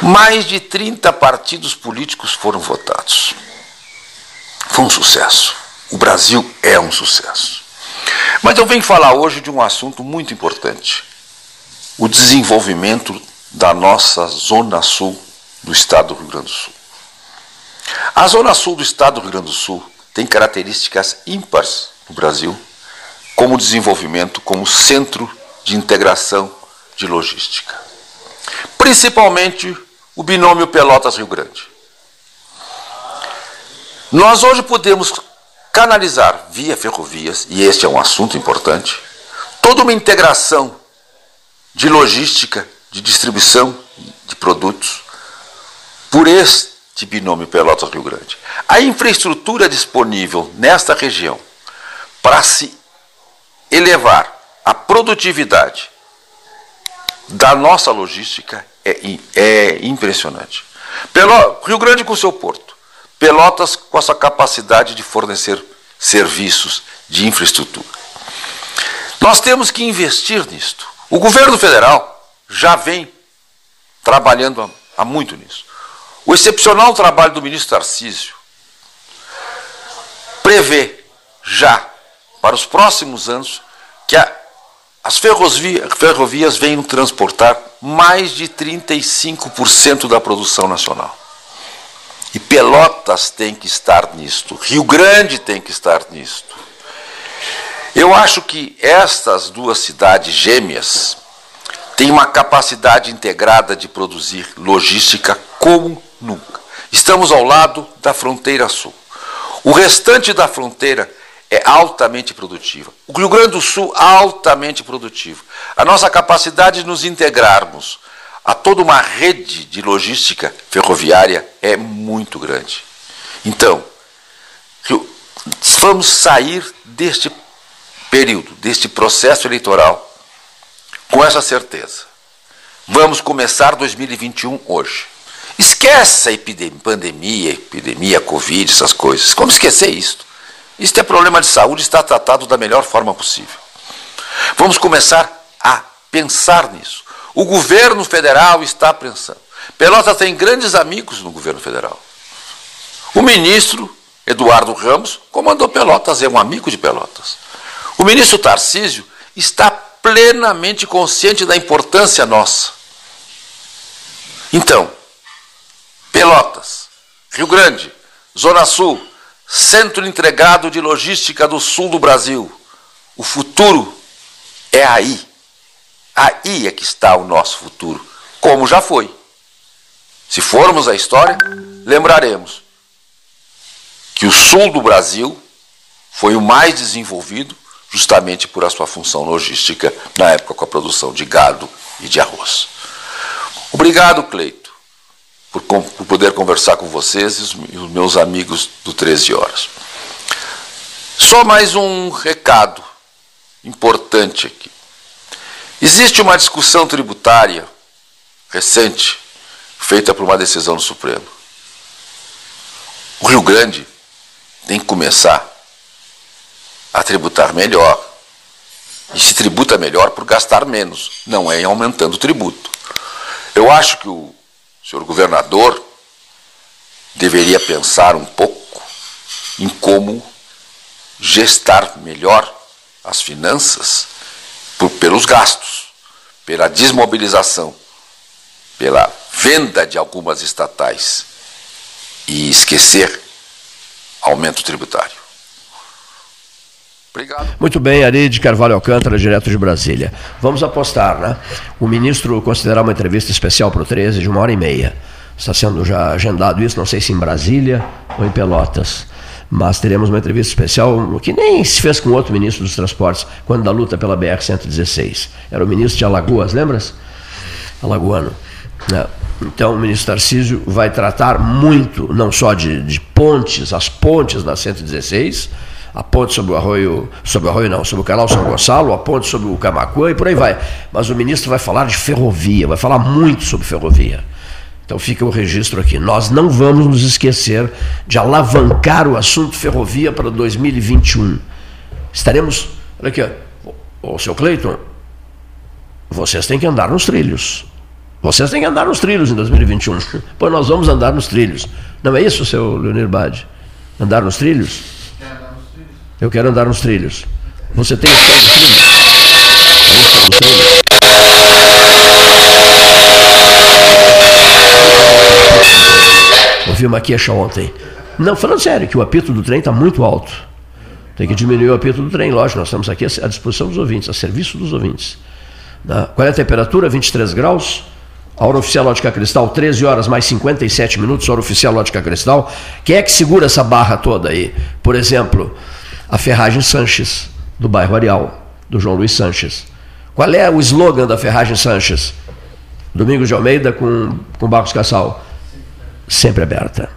Mais de 30 partidos políticos foram votados. Foi um sucesso. O Brasil é um sucesso. Mas eu venho falar hoje de um assunto muito importante: o desenvolvimento da nossa zona sul do estado do Rio Grande do Sul. A zona sul do estado do Rio Grande do Sul tem características ímpares no Brasil, como desenvolvimento como centro de integração de logística. Principalmente o binômio Pelotas-Rio Grande. Nós hoje podemos canalizar via ferrovias, e este é um assunto importante, toda uma integração de logística, de distribuição de produtos por este binômio Pelotas-Rio Grande. A infraestrutura disponível nesta região para se elevar a produtividade da nossa logística é, é impressionante. Rio Grande com seu porto, Pelotas com a sua capacidade de fornecer serviços de infraestrutura. Nós temos que investir nisto. O governo federal já vem trabalhando há muito nisso. O excepcional trabalho do ministro Tarcísio prevê já para os próximos anos que a, as ferrovias, ferrovias venham transportar mais de 35% da produção nacional. E Pelotas tem que estar nisto, Rio Grande tem que estar nisto. Eu acho que estas duas cidades gêmeas têm uma capacidade integrada de produzir logística como nunca. Estamos ao lado da fronteira sul. O restante da fronteira é altamente produtiva. O Rio Grande do Sul, altamente produtivo. A nossa capacidade de nos integrarmos a toda uma rede de logística ferroviária é muito grande. Então, vamos sair deste período, deste processo eleitoral, com essa certeza. Vamos começar 2021 hoje. Esquece a epidemia, pandemia, epidemia, Covid, essas coisas. Como esquecer isso? Isso é problema de saúde, está tratado da melhor forma possível. Vamos começar a pensar nisso. O governo federal está pensando. Pelotas tem grandes amigos no governo federal. O ministro Eduardo Ramos comandou Pelotas, é um amigo de Pelotas. O ministro Tarcísio está plenamente consciente da importância nossa. Então, Pelotas, Rio Grande, Zona Sul, Centro Entregado de Logística do Sul do Brasil. O futuro é aí. Aí é que está o nosso futuro, como já foi. Se formos à história, lembraremos que o sul do Brasil foi o mais desenvolvido justamente por a sua função logística na época com a produção de gado e de arroz. Obrigado, Cleito por, por poder conversar com vocês e os, e os meus amigos do 13 Horas. Só mais um recado importante aqui. Existe uma discussão tributária recente, feita por uma decisão do Supremo. O Rio Grande tem que começar a tributar melhor. E se tributa melhor por gastar menos, não é aumentando o tributo. Eu acho que o senhor governador deveria pensar um pouco em como gestar melhor as finanças por, pelos gastos, pela desmobilização, pela venda de algumas estatais e esquecer aumento tributário. Obrigado. Muito bem, Ari de Carvalho Alcântara, direto de Brasília. Vamos apostar, né? O ministro considerar uma entrevista especial para o 13 de uma hora e meia. Está sendo já agendado isso, não sei se em Brasília ou em Pelotas. Mas teremos uma entrevista especial que nem se fez com outro ministro dos Transportes, quando da luta pela BR-116. Era o ministro de Alagoas, lembras? Alagoano. É. Então, o ministro Tarcísio vai tratar muito, não só de, de pontes, as pontes da 116, a ponte sobre o arroio, sobre o arroio não, sobre o canal São Gonçalo, a ponte sobre o Camacuã e por aí vai. Mas o ministro vai falar de ferrovia, vai falar muito sobre ferrovia. Então fica o registro aqui. Nós não vamos nos esquecer de alavancar o assunto ferrovia para 2021. Estaremos. Olha aqui. Ô, seu Cleiton, vocês têm que andar nos trilhos. Vocês têm que andar nos trilhos em 2021. Pois nós vamos andar nos trilhos. Não é isso, seu Leonir Bade? Andar nos trilhos? Eu quero andar nos trilhos. Você tem os trilhos? Tem trilhos? ouvi uma queixa ontem. Não, falando sério, que o apito do trem está muito alto. Tem que diminuir o apito do trem, lógico, nós estamos aqui à disposição dos ouvintes, a serviço dos ouvintes. Né? Qual é a temperatura? 23 graus. A hora oficial Ótica Cristal, 13 horas mais 57 minutos, hora oficial Ótica Cristal. Quem é que segura essa barra toda aí? Por exemplo, a Ferragem Sanches, do bairro Areal, do João Luiz Sanches. Qual é o slogan da Ferragem Sanches? Domingos de Almeida com, com Barros Cassal. Sempre aberta.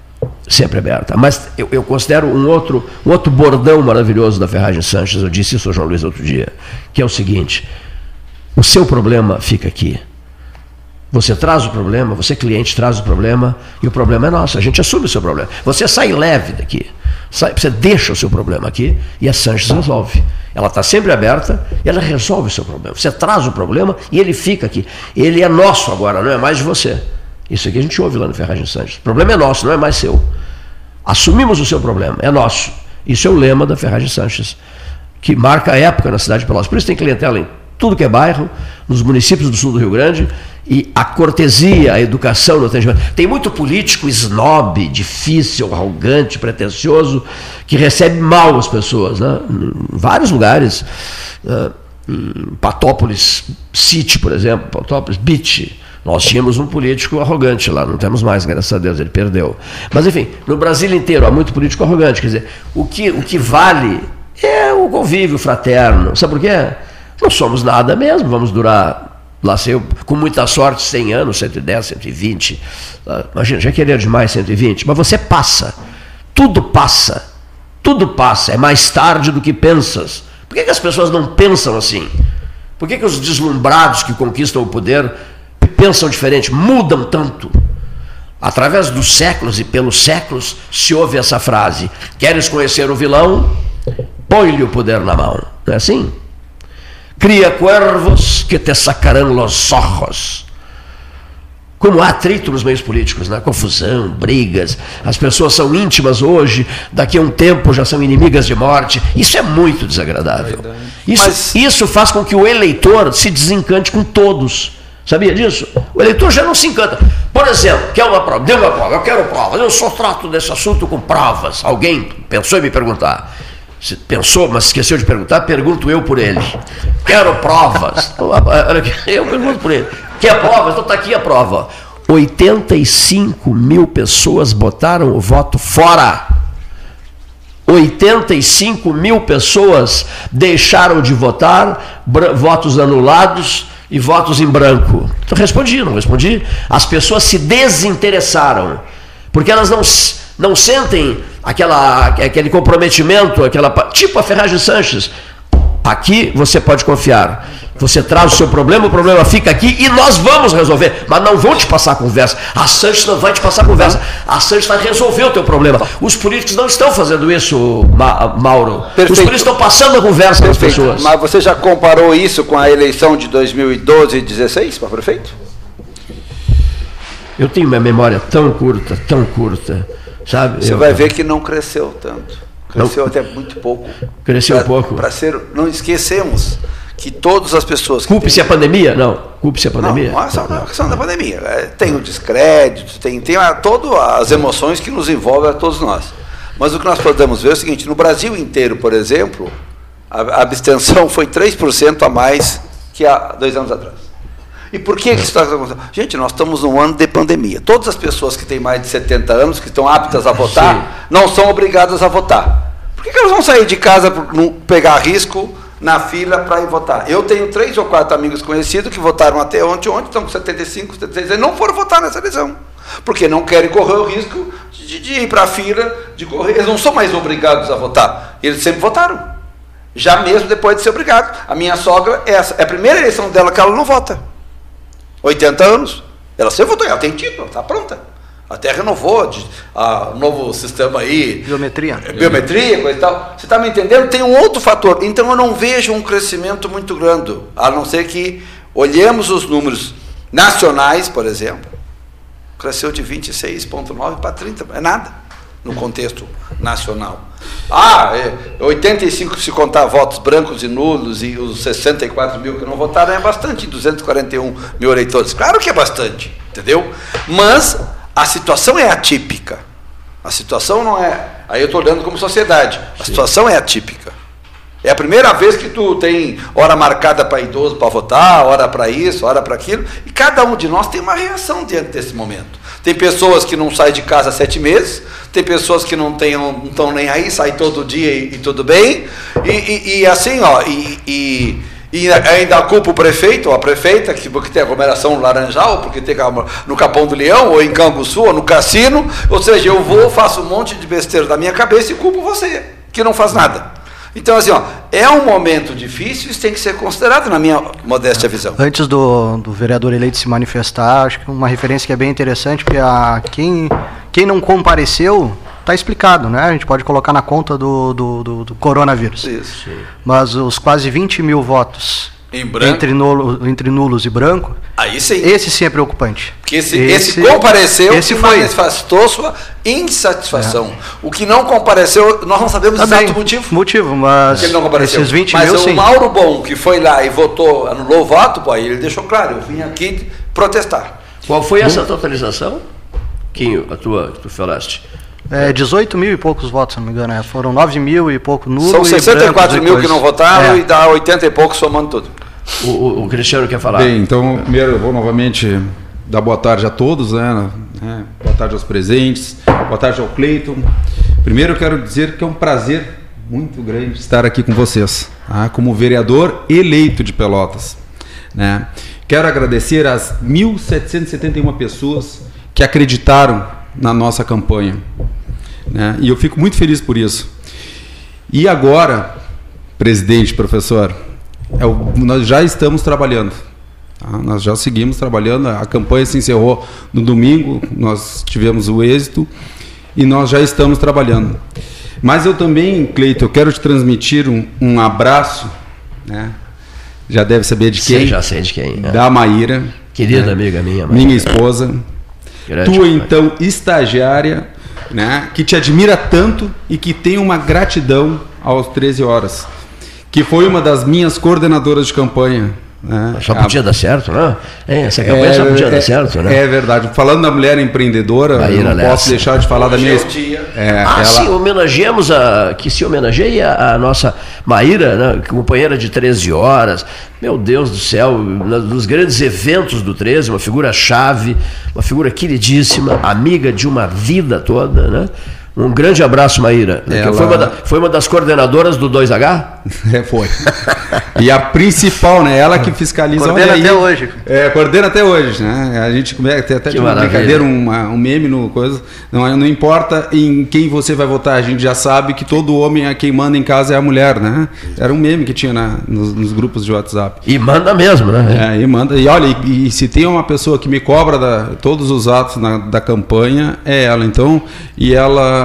Sempre aberta. Mas eu, eu, considero um outro, um outro bordão maravilhoso da Ferragem Sanches, eu disse isso ao João Luiz outro dia, que é o seguinte: o seu problema fica aqui. Você traz o problema, você cliente traz o problema e o problema é nosso. A gente assume o seu problema. Você sai leve daqui. Sai, você deixa o seu problema aqui e a Sanches resolve. Ela está sempre aberta e ela resolve o seu problema. Você traz o problema e ele fica aqui. Ele é nosso agora, não é mais de você. Isso aqui a gente ouve lá no Ferragem Sanches. O problema é nosso, não é mais seu. Assumimos o seu problema, é nosso. Isso é o lema da Ferragem Sanches, que marca a época na cidade de Pelotas. Por isso tem clientela em tudo que é bairro, nos municípios do sul do Rio Grande, e a cortesia, a educação no atendimento. Tem muito político snob, difícil, arrogante, pretencioso, que recebe mal as pessoas, né? em vários lugares. Né? Em Patópolis City, por exemplo, Patópolis Beach, nós tínhamos um político arrogante lá, não temos mais, graças a Deus, ele perdeu. Mas, enfim, no Brasil inteiro há muito político arrogante. Quer dizer, o que, o que vale é o convívio fraterno. Sabe por quê? Não somos nada mesmo, vamos durar, lá sei eu, com muita sorte, 100 anos, 110, 120. Imagina, já queria demais 120, mas você passa. Tudo passa. Tudo passa. É mais tarde do que pensas. Por que, que as pessoas não pensam assim? Por que, que os deslumbrados que conquistam o poder pensam diferente, mudam tanto? Através dos séculos e pelos séculos se ouve essa frase: Queres conhecer o vilão? Põe-lhe o poder na mão. Não é assim? Cria cuervos que te sacarão los ojos. Como há atrito nos meios políticos, né? confusão, brigas, as pessoas são íntimas hoje, daqui a um tempo já são inimigas de morte. Isso é muito desagradável. Isso, Mas... isso faz com que o eleitor se desencante com todos. Sabia disso? O eleitor já não se encanta. Por exemplo, quer uma prova? Dê uma prova, eu quero provas. Eu só trato desse assunto com provas. Alguém pensou em me perguntar. Pensou, mas esqueceu de perguntar, pergunto eu por ele. Quero provas. Eu pergunto por ele. Quer provas? Então está aqui a prova. 85 mil pessoas botaram o voto fora. 85 mil pessoas deixaram de votar, votos anulados e votos em branco. Então respondi, não respondi. As pessoas se desinteressaram, porque elas não, não sentem aquela, aquele comprometimento, aquela tipo a Ferragem Sanches. Aqui você pode confiar. Você traz o seu problema, o problema fica aqui e nós vamos resolver. Mas não vão te passar conversa. A Sanches não vai te passar conversa. A Sanches vai resolver o teu problema. Os políticos não estão fazendo isso, Mauro. Perfeito. Os políticos estão passando a conversa Perfeito. as pessoas. Mas você já comparou isso com a eleição de 2012 e 2016 para prefeito? Eu tenho uma memória tão curta, tão curta Sabe? Você eu, vai ver que não cresceu tanto. Cresceu não, até muito pouco. Cresceu pra, pouco. Para ser, não esquecemos que todas as pessoas. Culpe-se a pandemia? Não. Culpe-se a pandemia? Não, não, é a questão da pandemia. É, tem o descrédito, tem, tem todas as emoções que nos envolvem a todos nós. Mas o que nós podemos ver é o seguinte: no Brasil inteiro, por exemplo, a abstenção foi 3% a mais que há dois anos atrás. E por que, que isso está acontecendo? Gente, nós estamos num ano de pandemia. Todas as pessoas que têm mais de 70 anos, que estão aptas a votar, Sim. não são obrigadas a votar. Por que, que elas vão sair de casa para pegar risco na fila para ir votar? Eu tenho três ou quatro amigos conhecidos que votaram até ontem, ontem estão com 75, 76 e não foram votar nessa eleição. Porque não querem correr o risco de, de ir para a fila, de correr. Eles não são mais obrigados a votar. Eles sempre votaram. Já mesmo depois de ser obrigado. A minha sogra, essa é a primeira eleição dela que ela não vota. 80 anos. Ela sempre votou, ela tem título, está pronta. Até renovou o novo sistema aí. Biometria. É, biometria, coisa e tal. Você está me entendendo? Tem um outro fator. Então eu não vejo um crescimento muito grande, a não ser que olhemos os números nacionais, por exemplo. Cresceu de 26,9 para 30, é nada no contexto nacional. Ah, é, 85 se contar votos brancos e nulos e os 64 mil que não votaram é bastante, 241 mil eleitores. Claro que é bastante, entendeu? Mas a situação é atípica. A situação não é. Aí eu estou olhando como sociedade. A situação é atípica. É a primeira vez que tu tem hora marcada para idoso para votar, hora para isso, hora para aquilo, e cada um de nós tem uma reação diante desse momento. Tem pessoas que não saem de casa há sete meses, tem pessoas que não estão nem aí, saem todo dia e, e tudo bem, e, e, e assim, ó, e, ainda culpa o prefeito ou a prefeita, que, porque tem aglomeração no Laranjal, porque tem no Capão do Leão, ou em Canguçu, ou no Cassino, ou seja, eu vou, faço um monte de besteira da minha cabeça e culpo você, que não faz nada. Então, assim, ó, é um momento difícil, isso tem que ser considerado na minha modéstia visão. Antes do, do vereador eleito se manifestar, acho que uma referência que é bem interessante, porque a, quem, quem não compareceu está explicado, né? A gente pode colocar na conta do, do, do, do coronavírus. Isso. Mas os quase 20 mil votos? Entre, nulo, entre nulos e branco, Aí sim. esse sim é preocupante. Porque esse, esse, compareceu esse e foi. manifestou sua insatisfação. O que não compareceu, nós não sabemos o Também, exato motivo. Motivo, mas ele não compareceu. esses 20 Mas mil, o sim. Mauro Bom, que foi lá e votou, anulou o voto, pô, aí ele deixou claro, eu vim aqui protestar. Qual foi essa totalização? Quinho, a tua que tu falaste. É, 18 mil e poucos votos, se não me engano. é. Foram 9 mil e pouco nulo São e 64 brancos e mil que não votaram É. e dá 80 e poucos somando tudo. O, o- o Cristiano quer falar. Bem, então, primeiro eu vou novamente dar boa tarde a todos, né? né? Boa tarde aos presentes, boa tarde ao Cleiton. Primeiro eu quero dizer que é um prazer muito grande estar aqui com vocês, tá? como vereador eleito de Pelotas. Né? Quero agradecer às 1.771 pessoas que acreditaram na nossa campanha. Né? E eu fico muito feliz por isso. E agora, presidente, professor, é o- nós já estamos trabalhando. tá? Nós já seguimos trabalhando. A campanha se encerrou no domingo, nós tivemos o êxito e nós já estamos trabalhando. Mas eu também, Cleito, eu quero te transmitir um, um abraço, né? Já deve saber de quem? já sei de quem, é. Da Maíra. Querida né? amiga minha, Maíra. Minha esposa. Grande tua, então, estagiária, né? Que te admira tanto e que tem uma gratidão aos 13 horas. Que foi uma das minhas coordenadoras de campanha. Né? Só podia A- dar certo, né? É, essa campanha só podia é, dar certo, né? É verdade. Falando da mulher empreendedora, Maíra eu não Lessa. posso deixar de falar da minha. É. É, ah, ela- sim, homenageamos a. Que se homenageia a, nossa Maíra, né, companheira de 13 horas. Meu Deus do céu, nos grandes eventos do 13, uma figura-chave, uma figura queridíssima, amiga de uma vida toda, né? Um grande abraço, Maíra. que Ela- Foi, uma da- foi uma das coordenadoras do 2H? É, foi. E a principal, né? Ela que fiscaliza. Coordena até hoje. É, coordena até hoje, né? A gente tem até uma maravilha. brincadeira, uma- um meme no coisa. Não, não importa em quem você vai votar, a gente já sabe que todo homem é quem manda em casa é a mulher, né? Era um meme que tinha na- nos, nos grupos de WhatsApp. E manda mesmo, né? É, e manda. E olha, e, e se tem uma pessoa que me cobra da- todos os atos na- da campanha, é ela. Então, e ela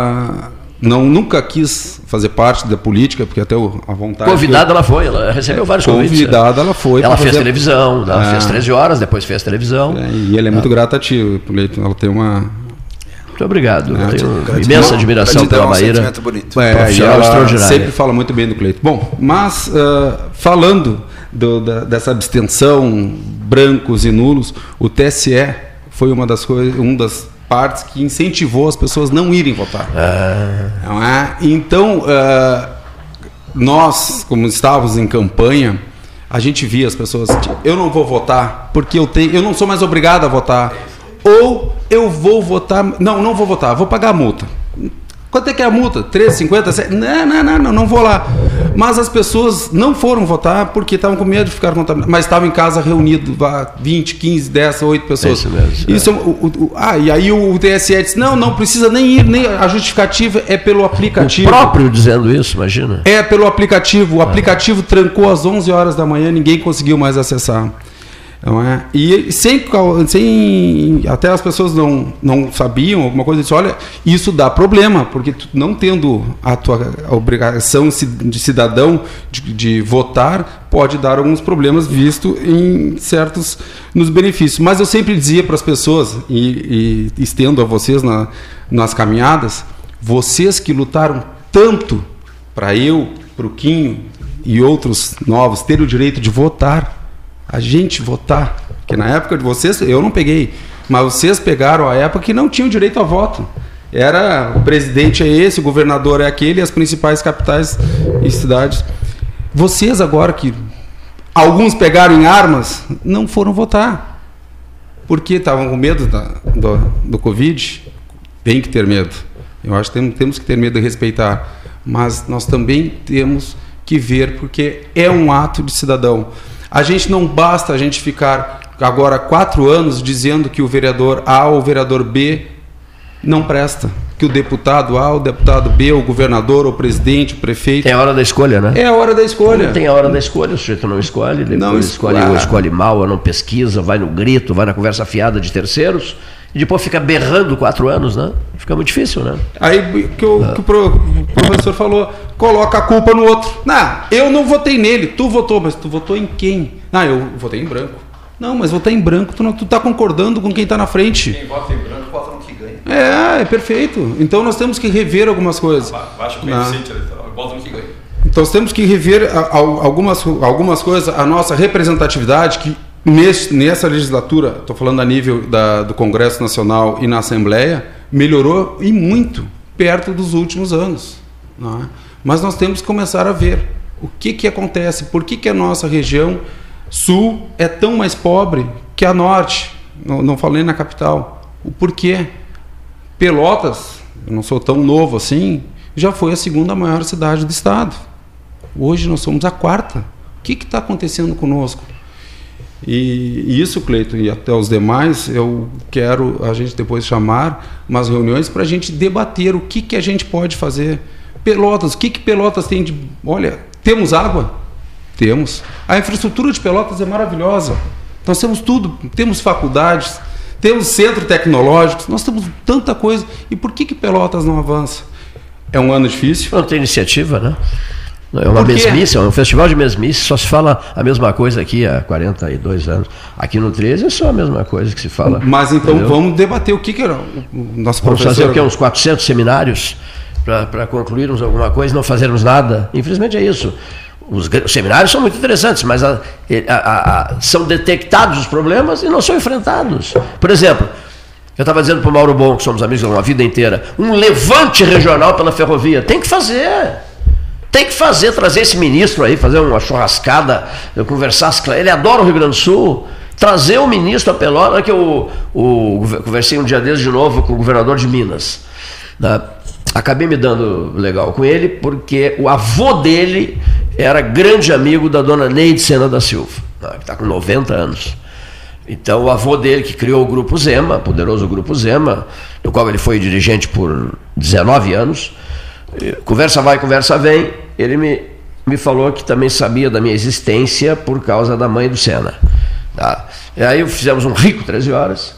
não nunca quis fazer parte da política, porque até o- a vontade. Convidada ela foi, ela recebeu vários convites. Convidada ela foi. Ela fez fazer- televisão, ela É. fez 13 horas, depois fez televisão. É, e ela é muito grata a ti. Ela tem uma. Muito obrigado. Eu É, tenho gratidão. imensa admiração Gratidão, pela um Maíra. sentimento bonito. É, e ela sempre fala muito bem do Cleito. Bom, mas ah, falando do- da- dessa abstenção, brancos e nulos, o TSE foi uma das coisas, uma das partes que incentivou as pessoas não irem votar. Não é? Então, ah, nós, como estávamos em campanha, a gente via as pessoas, eu não vou votar porque eu tenho, eu não sou mais obrigado a votar. Ou eu vou votar, não, não vou votar, vou pagar a multa. Quanto é que é a multa? 13,50? sete- Não, não, não, não, não vou lá. Mas as pessoas não foram votar porque estavam com medo de ficar contaminadas, mas estavam em casa reunidos, vá, 20, 15, 10, 8 pessoas. É isso mesmo, Isso é o- o- o- ah, e aí o TSE disse: não, não precisa nem ir, nem a justificativa é pelo O aplicativo. próprio dizendo isso, imagina. É pelo aplicativo. O aplicativo trancou às 11 horas da manhã, ninguém conseguiu mais acessar. Não é? E sem, sem até as pessoas não, não sabiam alguma coisa, disse, olha, isso dá problema, porque tu não tendo a tua obrigação de cidadão de, de votar, pode dar alguns problemas visto em certos nos benefícios. Mas eu sempre dizia para as pessoas e, e estendo a vocês na, nas caminhadas, vocês que lutaram tanto para eu, para o Quinho e outros novos terem o direito de votar, a gente votar, que na época de vocês eu não peguei, mas vocês pegaram a época que não tinham direito a voto. Era o presidente é esse, o governador é aquele, as principais capitais e cidades. Vocês agora que alguns pegaram em armas, não foram votar. Porque estavam com medo da, do, do Covid. Tem que ter medo. Eu acho que temos que ter medo de respeitar. Mas nós também temos que ver, porque é um ato de cidadão. A gente não basta a gente ficar agora quatro anos dizendo que o vereador A ou o vereador B não presta. Que o deputado A, o deputado B, o governador, o presidente, o prefeito. É a hora da escolha, né? É a hora da escolha. Não tem a hora da escolha, o sujeito não escolhe, depois Não escolhe, escolhe. ou escolhe mal, ou não pesquisa, vai no grito, vai na conversa fiada de terceiros, e depois fica berrando quatro anos, né? Fica muito difícil, né? Aí que o, que o pro- o professor falou, coloca a culpa no outro. Não, eu não votei nele, tu votou, mas tu votou em quem? Ah, eu votei em branco. Não, mas votar em branco, tu, não, tu tá concordando com quem está na frente. Quem vota em branco vota no que ganha. É, é perfeito. Então nós temos que rever algumas coisas. Baixa o coeficiente eleitoral, vota no que ganha. Então nós temos que rever algumas, algumas coisas, a nossa representatividade, que nesse, nessa legislatura, estou falando a nível da- do Congresso Nacional e na Assembleia, melhorou e muito, perto dos últimos anos. é? Mas nós temos que começar a ver o que, que acontece, por que, que a nossa região sul é tão mais pobre que a norte, não, não falei na capital. O porquê? Pelotas, eu não sou tão novo assim, já foi a segunda maior cidade do estado. Hoje nós somos a quarta. O que está acontecendo conosco? E, isso, Cleito, e até os demais, eu quero a gente depois chamar umas reuniões para a gente debater o que, que a gente pode fazer. Pelotas, o que, que Pelotas tem de. Olha, temos água? Temos. A infraestrutura de Pelotas é maravilhosa. Nós temos tudo, temos faculdades, temos centros tecnológicos, nós temos tanta coisa. E por que, que Pelotas não avança? É um ano difícil. Não tem iniciativa, né? É uma mesmice, é um festival de mesmice, só se fala a mesma coisa aqui há 42 anos. Aqui no 13 é só a mesma coisa que se fala. Mas então entendeu? vamos debater o que, que era o nosso Vamos professor. fazer o quê? Uns 400 seminários para concluirmos alguma coisa e não fazermos nada? Infelizmente é isso. Os, os seminários são muito interessantes, mas a- a- a- são detectados os problemas e não são enfrentados. Por exemplo, eu estava dizendo para o Mauro Bom, que somos amigos há uma vida inteira, um levante regional pela ferrovia. Tem que fazer. Tem que fazer, trazer esse ministro aí, fazer uma churrascada, eu conversar, ele adora o Rio Grande do Sul, trazer o ministro a Pelota, que eu, o, conversei um dia desses de novo com o governador de Minas. né? Acabei me dando legal com ele, porque o avô dele era grande amigo da dona Neide Sena da Silva, né, que está com 90 anos. Então, o avô dele, que criou o Grupo Zema, poderoso Grupo Zema, do qual ele foi dirigente por 19 anos, conversa vai, conversa vem, ele me, me falou que também sabia da minha existência por causa da mãe do Sena. Tá? E aí fizemos um rico 13 horas,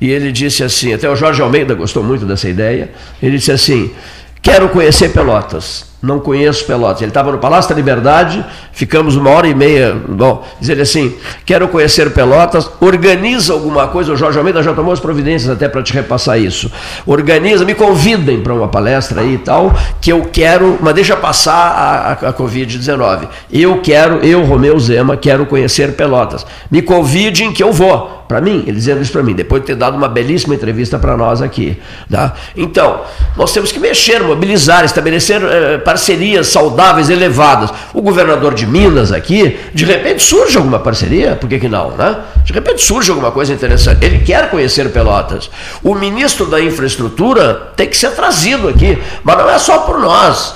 e ele disse assim, até o Jorge Almeida gostou muito dessa ideia, ele disse assim, quero conhecer Pelotas, não conheço Pelotas. Ele estava no Palácio da Liberdade, ficamos uma hora e meia. Bom, diz ele assim: quero conhecer Pelotas, organiza alguma coisa. O Jorge Almeida já tomou as providências até para te repassar isso. Organiza, me convidem para uma palestra aí e tal, que eu quero, mas deixa passar a, a, a Covid-19. Eu quero, eu, Romeu Zema, quero conhecer Pelotas. Me convidem que eu vou. Para mim, ele dizendo isso para mim, depois de ter dado uma belíssima entrevista para nós aqui. Tá? Então, nós temos que mexer, mobilizar, estabelecer eh, parcerias saudáveis, elevadas. O governador de Minas aqui, de repente surge alguma parceria, por que, que não? Né? De repente surge alguma coisa interessante. Ele quer conhecer Pelotas. O ministro da Infraestrutura tem que ser trazido aqui, mas não é só por nós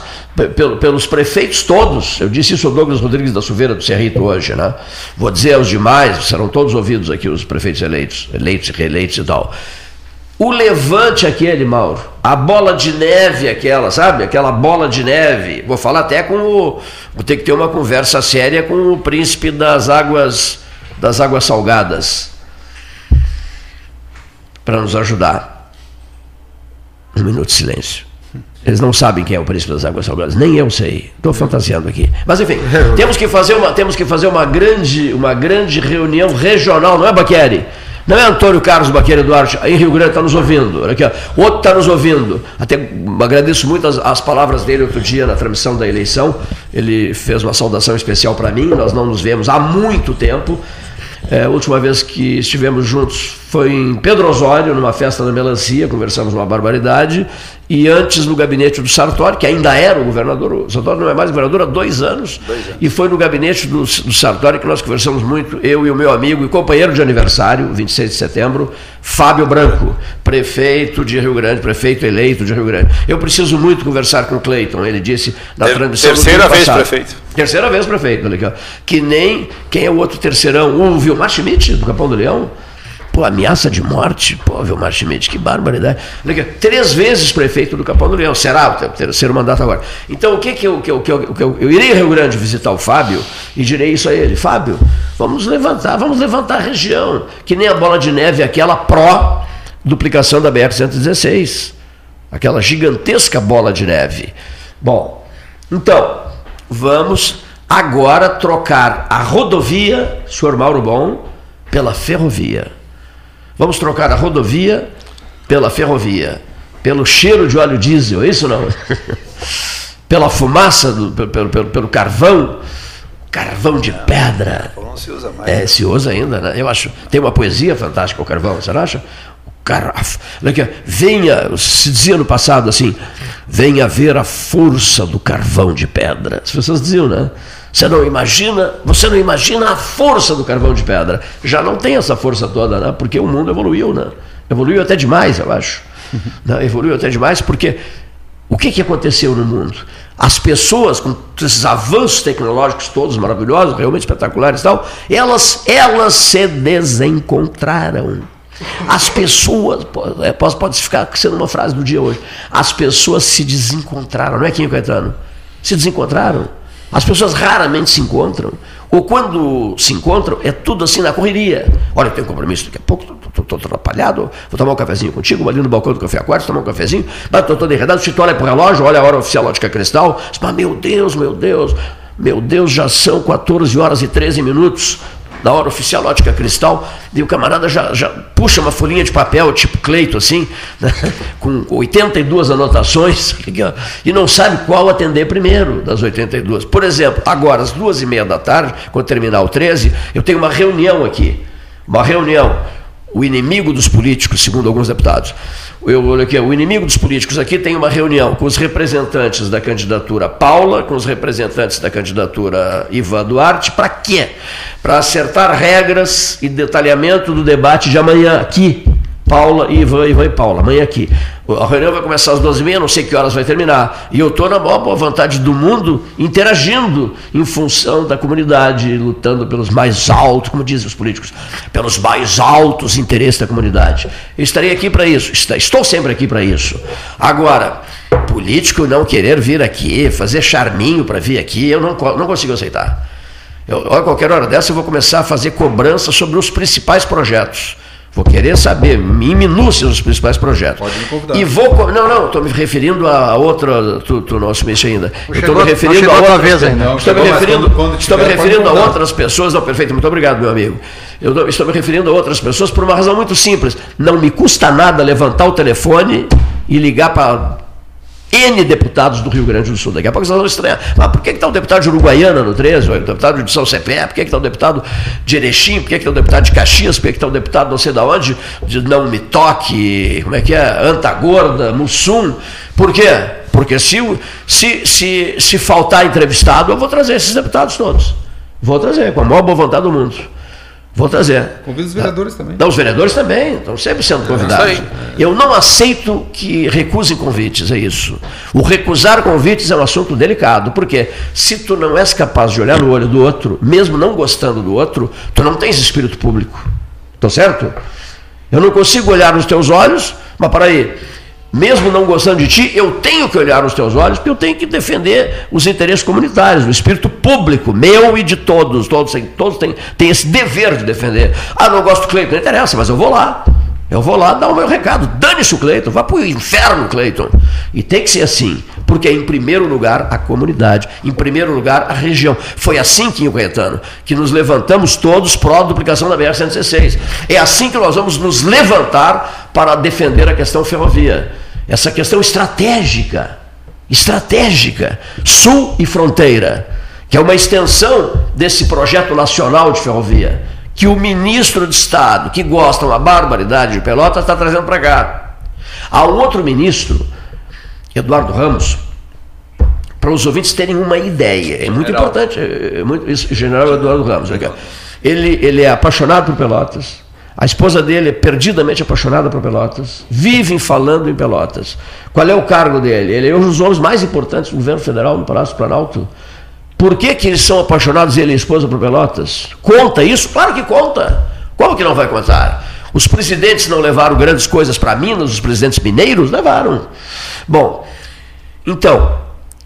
pelos prefeitos todos. Eu disse isso ao Douglas Rodrigues da Silveira do Cerrito hoje, né? Vou dizer aos demais, serão todos ouvidos aqui, os prefeitos eleitos, eleitos reeleitos e tal. O levante aquele, Mauro, a bola de neve aquela, sabe? Aquela bola de neve. Vou falar até com o. Vou ter que ter uma conversa séria com o príncipe das águas das águas salgadas para nos ajudar. Um minuto de silêncio. Eles não sabem quem é o príncipe das águas salgadas, nem eu sei. Estou fantasiando aqui. Mas enfim, temos que fazer uma, temos que fazer uma grande, uma grande reunião regional, não é Baqueri? Não é Antônio Carlos Baqueri Duarte, em Rio Grande está nos ouvindo. Olha aqui, ó. Outro está nos ouvindo. Até agradeço muito as, as palavras dele outro dia na transmissão da eleição. Ele fez uma saudação especial para mim. Nós não nos vemos há muito tempo. É, a última vez que estivemos juntos foi em Pedro Osório, numa festa da melancia, conversamos uma barbaridade, e antes no gabinete do Sartori, que ainda era o governador, o Sartori não é mais governador há dois anos, Dois anos. e foi no gabinete do, do Sartori que nós conversamos muito, eu e o meu amigo e companheiro de aniversário, 26 de setembro, Fábio Branco, prefeito de Rio Grande, prefeito eleito de Rio Grande. Eu preciso muito conversar com o Cleiton, ele disse na Ter- transmissão terceira vez passado. prefeito. Terceira vez prefeito, ó. que nem quem é o outro terceirão, o Vilmar Schmidt, do Capão do Leão. Pô, ameaça de morte, pô, Vilmar Schmidt, que barbaridade. Aqui, Três vezes prefeito do Capão do Leão, será o ter- terceiro mandato agora. Então, o que que eu, que eu, que eu, que eu, eu irei a Rio Grande visitar o Fábio e direi isso a ele: Fábio, vamos levantar, vamos levantar a região, que nem a bola de neve, aquela pró duplicação da BR-116, aquela gigantesca bola de neve. Bom, então, vamos agora trocar a rodovia, senhor Mauro Bom, pela ferrovia. Vamos trocar a rodovia pela ferrovia, pelo cheiro de óleo diesel, é isso não? pela fumaça, do, pelo, pelo- pelo, carvão, carvão de pedra. Não se usa mais. É, se usa ainda, né? Eu acho. Tem uma poesia fantástica, o carvão, você não acha? O caraf. Olha aqui, venha, se dizia no passado assim, venha ver a força do carvão de pedra. As pessoas diziam, né? Você não imagina, você não imagina a força do carvão de pedra. Já não tem essa força toda, né? Porque o mundo evoluiu, né? Evoluiu até demais, eu acho. Né? Evoluiu até demais porque o que, que aconteceu no mundo? As pessoas, com esses avanços tecnológicos todos maravilhosos, realmente espetaculares e tal, elas, elas se desencontraram. As pessoas, pô, é, pode, pode ficar sendo uma frase do dia hoje, as pessoas se desencontraram, não é Quinho Caetano? Se desencontraram. As pessoas raramente se encontram. Ou quando se encontram, é tudo assim na correria. Olha, eu tenho compromisso daqui a pouco, estou atrapalhado, vou tomar um cafezinho contigo, ali no balcão do Café Aquário, tomar um cafezinho, mas estou todo enredado, se tu olha para o relógio, olha a hora oficial ótica cristal, mas meu Deus, meu Deus, meu Deus, já são 14 horas e 13 minutos da hora oficial ótica cristal, e o camarada já, já puxa uma folhinha de papel, tipo Cleito, assim, né, com 82 anotações, e não sabe qual atender primeiro das 82. Por exemplo, agora, às duas e meia da tarde, quando terminar o 13, eu tenho uma reunião aqui, uma reunião, o inimigo dos políticos, segundo alguns deputados. Eu, olha aqui, o inimigo dos políticos aqui tem uma reunião com os representantes da candidatura Paula, com os representantes da candidatura Ivan Duarte, para quê? Para acertar regras e detalhamento do debate de amanhã aqui. Paula, Ivan, Ivan e Paula, amanhã aqui. A reunião vai começar às 12h30, não sei que horas vai terminar. E eu estou na maior boa vontade do mundo, interagindo em função da comunidade, lutando pelos mais altos, como dizem os políticos, pelos mais altos interesses da comunidade. Eu estarei aqui para isso, est- estou sempre aqui para isso. Agora, político não querer vir aqui, fazer charminho para vir aqui, eu não, não consigo aceitar. Eu, a qualquer hora dessa eu vou começar a fazer cobrança sobre os principais projetos. Vou querer saber em minúcias os principais projetos. Pode me convidar. E vou. Não, não, estou me referindo a outra. Tu, tu não assumiste ainda. Estou me referindo a a tua outras. vez ainda. Não, Estou me referindo, quando- quando estou me referindo a outras pessoas. Não, perfeito, muito obrigado, meu amigo. Eu estou me referindo a outras pessoas por uma razão muito simples. Não me custa nada levantar o telefone e ligar para N deputados do Rio Grande do Sul. Daqui a pouco vocês vão estranhar. Mas por que está o deputado de Uruguaiana no 13, o deputado de São Cepé, por que está o deputado de Erechim, por que está o deputado de Caxias, por que está o deputado não sei de onde, de Não Me Toque, como é que é, Antagorda, Mussum. Por quê? Porque se, se, se, se faltar entrevistado, eu vou trazer esses deputados todos. Vou trazer, com a maior boa vontade do mundo. Vou trazer. Convida os vereadores também. Não, os vereadores também, estão sempre sendo convidados. isso aí. Eu não aceito que recusem convites, é isso. O recusar convites é um assunto delicado, porque se tu não és capaz de olhar no olho do outro, mesmo não gostando do outro, tu não tens espírito público. Tá certo? Eu não consigo olhar nos teus olhos, mas para aí, mesmo não gostando de ti, eu tenho que olhar nos teus olhos, porque eu tenho que defender os interesses comunitários, o espírito público, meu e de todos. Todos têm, todos têm, têm esse dever de defender. Ah, não gosto do Cleiton, não interessa, mas eu vou lá. Eu vou lá dar o meu recado. Dane-se o Cleiton, vá para o inferno, Cleiton. E tem que ser assim, porque é em primeiro lugar a comunidade, em primeiro lugar a região. Foi assim, Quinho Caetano, que nos levantamos todos pró duplicação da BR-116. É assim que nós vamos nos levantar para defender a questão ferrovia. Essa questão estratégica, estratégica, sul e fronteira, que é uma extensão desse projeto nacional de ferrovia que o ministro de Estado, que gosta uma barbaridade de Pelotas, está trazendo para cá. Há um outro ministro, Eduardo Ramos, para os ouvintes terem uma ideia, é muito General. importante, é muito, isso, general Eduardo Ramos. Ele, ele é apaixonado por Pelotas, a esposa dele é perdidamente apaixonada por Pelotas, vivem falando em Pelotas. Qual é o cargo dele? Ele é um dos homens mais importantes do governo federal no Palácio do Planalto. Por que, que eles são apaixonados, ele e a esposa, por Pelotas? Conta isso? Claro que conta. Como que não vai contar? Os presidentes não levaram grandes coisas para Minas, os presidentes mineiros levaram. Bom, então,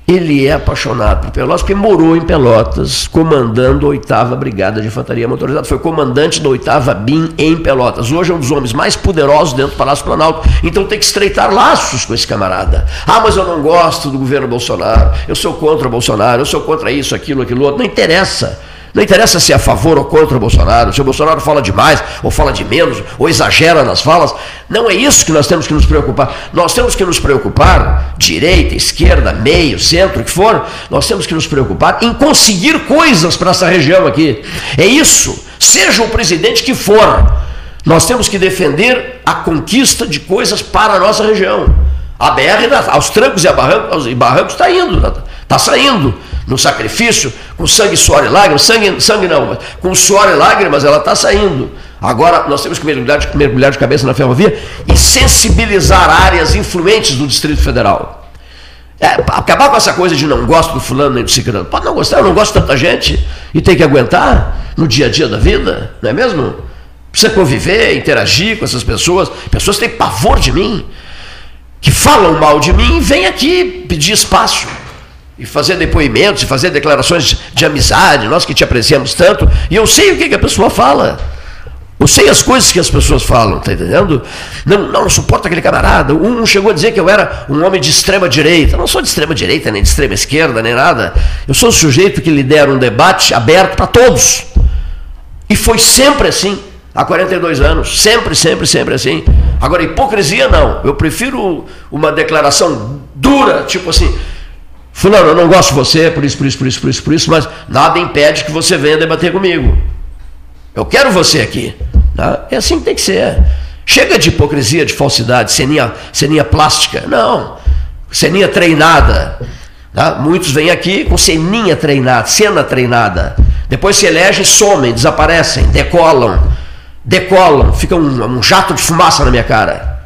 ele é apaixonado por Pelotas porque morou em Pelotas, comandando a 8 Brigada de Infantaria Motorizada. Foi comandante da 8 BIM em Pelotas. Hoje é um dos homens mais poderosos dentro do Palácio Planalto. Então tem que estreitar laços com esse camarada. Ah, mas eu não gosto do governo Bolsonaro. Eu sou contra o Bolsonaro. Eu sou contra isso, aquilo, aquilo outro. Não interessa. Não interessa se é a favor ou contra o Bolsonaro, se o Bolsonaro fala demais ou fala de menos, ou exagera nas falas. Não é isso que nós temos que nos preocupar. Nós temos que nos preocupar, direita, esquerda, meio, centro, o que for, nós temos que nos preocupar em conseguir coisas para essa região aqui. É isso. Seja o presidente que for, nós temos que defender a conquista de coisas para a nossa região. A BR, aos trancos e barrancos, barrancos está indo, está saindo no sacrifício, com sangue, suor e lágrimas, sangue, sangue não, mas com suor e lágrimas ela está saindo. Agora nós temos que mergulhar de, mergulhar de cabeça na ferrovia e sensibilizar áreas influentes do Distrito Federal. É, acabar com essa coisa de não gosto do fulano nem do ciclano. Pode não gostar, eu não gosto de tanta gente e tem que aguentar no dia a dia da vida, não é mesmo? Precisa conviver, interagir com essas pessoas. Pessoas têm pavor de mim, que falam mal de mim e vêm aqui pedir espaço e fazer depoimentos, e fazer declarações de amizade, nós que te apreciamos tanto, e eu sei o que, que a pessoa fala. Eu sei as coisas que as pessoas falam, tá entendendo? Não, não, não suporto aquele camarada. Um chegou a dizer que eu era um homem de extrema direita. Eu não sou de extrema direita, nem de extrema esquerda, nem nada. Eu sou o sujeito que lidera um debate aberto para todos. E foi sempre assim, há 42 anos. Sempre, sempre, sempre assim. Agora, hipocrisia não. Eu prefiro uma declaração dura, tipo assim, Fulano, eu não gosto de você, por isso, por isso, por isso, por isso, por isso, mas nada impede que você venha debater comigo. Eu quero você aqui. Tá? É assim que tem que ser. Chega de hipocrisia, de falsidade, ceninha, ceninha plástica. Não. Ceninha treinada. Tá? Muitos vêm aqui com ceninha treinada, cena treinada. Depois se elegem, somem, desaparecem, decolam. Decolam, fica um, um jato de fumaça na minha cara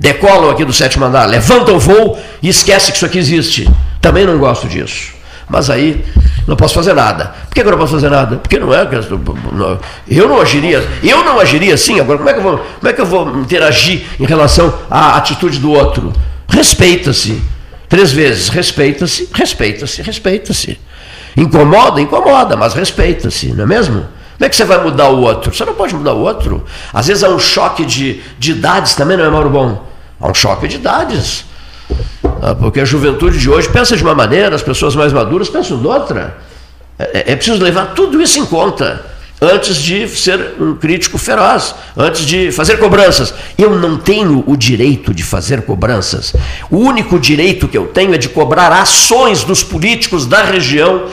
decolam aqui do sétimo andar, levantam o voo e esquece que isso aqui existe. Também não gosto disso. Mas aí não posso fazer nada. Por que eu não posso fazer nada? Porque não é. Eu não agiria, eu não agiria assim. Agora, como é que eu vou, como é que eu vou interagir em relação à atitude do outro? Respeita-se. Três vezes, respeita-se, respeita-se, respeita-se. Incomoda, incomoda, mas respeita-se, não é mesmo? Como é que você vai mudar o outro? Você não pode mudar o outro. Às vezes há um choque de, de idades também, não é, Mauro Bom? Há um choque de idades. Ah, porque a juventude de hoje pensa de uma maneira, as pessoas mais maduras pensam de outra. É, é preciso levar tudo isso em conta antes de ser um crítico feroz, antes de fazer cobranças. Eu não tenho o direito de fazer cobranças. O único direito que eu tenho é de cobrar ações dos políticos da região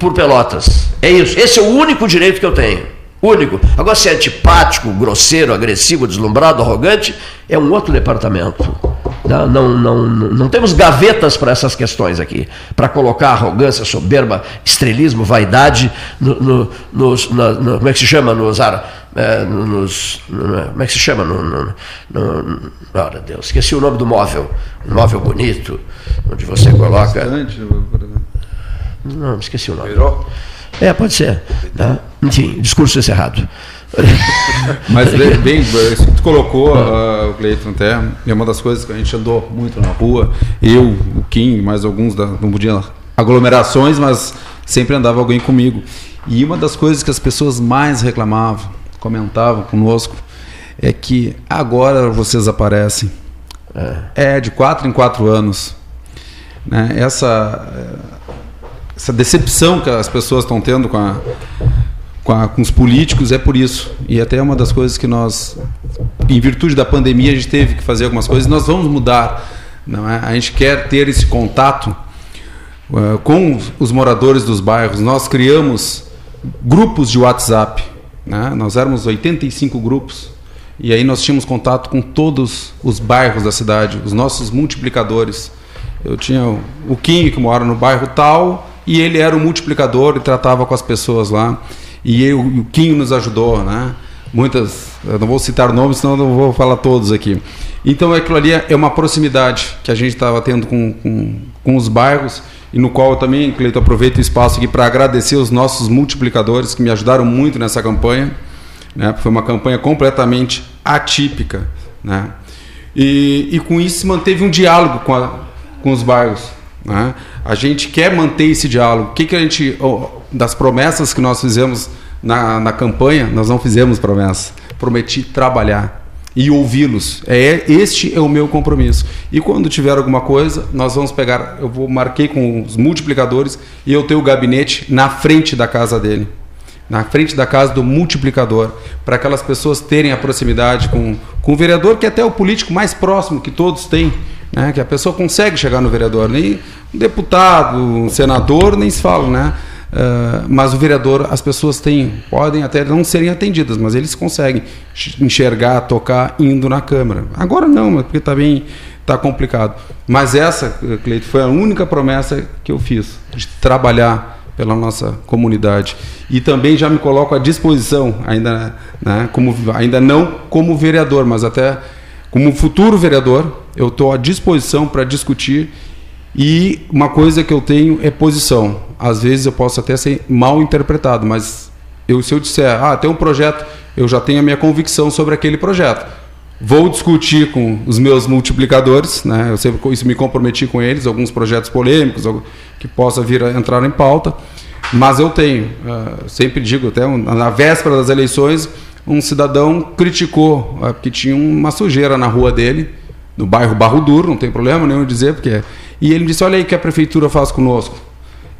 por Pelotas. É isso. Esse é o único direito que eu tenho. Único. Agora, se é antipático, grosseiro, agressivo, deslumbrado, arrogante, é um outro departamento. Não, não, não, não temos gavetas para essas questões aqui, para colocar arrogância, soberba, estrelismo, vaidade, no, no, nos, na, no, como é que se chama? Nos, é, nos, no, como é que se chama? No, no, no, oh, Deus, esqueci o nome do móvel. Um móvel bonito, onde você coloca. Não, esqueci o nome. Virou? É, pode ser. Tá? Enfim, discurso encerrado. Mas bem, bem tu colocou, uh, o Cleiton até, é uma das coisas que a gente andou muito na rua, eu, o Kim, mais alguns, da, não podia aglomerações, mas sempre andava alguém comigo. E uma das coisas que as pessoas mais reclamavam, comentavam conosco, é que agora vocês aparecem. É, é de quatro em quatro anos. Né? Essa essa decepção que as pessoas estão tendo com, a, com, a, com, os políticos é por isso. E até é uma das coisas que nós, em virtude da pandemia, a gente teve que fazer algumas coisas. Nós vamos mudar. Não é? A gente quer ter esse contato uh, com os moradores dos bairros. Nós criamos grupos de WhatsApp né? nós éramos 85 grupos, e aí nós tínhamos contato com todos os bairros da cidade, os nossos multiplicadores. Eu tinha o Kim, que mora no bairro tal, e ele era o multiplicador e tratava com as pessoas lá. E eu, o Kim nos ajudou, né? Muitas, eu não vou citar nomes, senão eu não vou falar todos aqui. Então aquilo ali é uma proximidade que a gente estava tendo com, com, com os bairros e no qual eu também, Cleito, aproveito o espaço aqui para agradecer os nossos multiplicadores que me ajudaram muito nessa campanha. Né? Foi uma campanha completamente atípica. Né? E, e com isso se manteve um diálogo com, a, com os bairros. Né? A gente quer manter esse diálogo. O que, que a gente, das promessas que nós fizemos na, na campanha, nós não fizemos promessa. Prometi trabalhar e ouvi-los. É este é o meu compromisso. E quando tiver alguma coisa, nós vamos pegar. Eu vou marquei com os multiplicadores e eu tenho o gabinete na frente da casa dele, na frente da casa do multiplicador, para aquelas pessoas terem a proximidade com, com o vereador, que é até o político mais próximo que todos têm. Né, que a pessoa consegue chegar no vereador, nem um deputado, um senador, nem se fala, né? Uh, mas o vereador, as pessoas têm, podem até não serem atendidas, mas eles conseguem enxergar, tocar indo na Câmara. Agora não, porque está bem, está complicado. Mas essa, Cleito, foi a única promessa que eu fiz, de trabalhar pela nossa comunidade. E também já me coloco à disposição, ainda, né, como, ainda não como vereador, mas até como futuro vereador, eu estou à disposição para discutir e uma coisa que eu tenho é posição. Às vezes eu posso até ser mal interpretado, mas eu, se eu disser, ah, tem um projeto, eu já tenho a minha convicção sobre aquele projeto. Vou discutir com os meus multiplicadores, né? eu sempre isso me comprometi com eles, alguns projetos polêmicos que possa vir a entrar em pauta, mas eu tenho, uh, sempre digo, até na véspera das eleições, um cidadão criticou, porque tinha uma sujeira na rua dele, no bairro Barro Duro, não tem problema nenhum dizer, porque e ele disse: Olha aí o que a prefeitura faz conosco.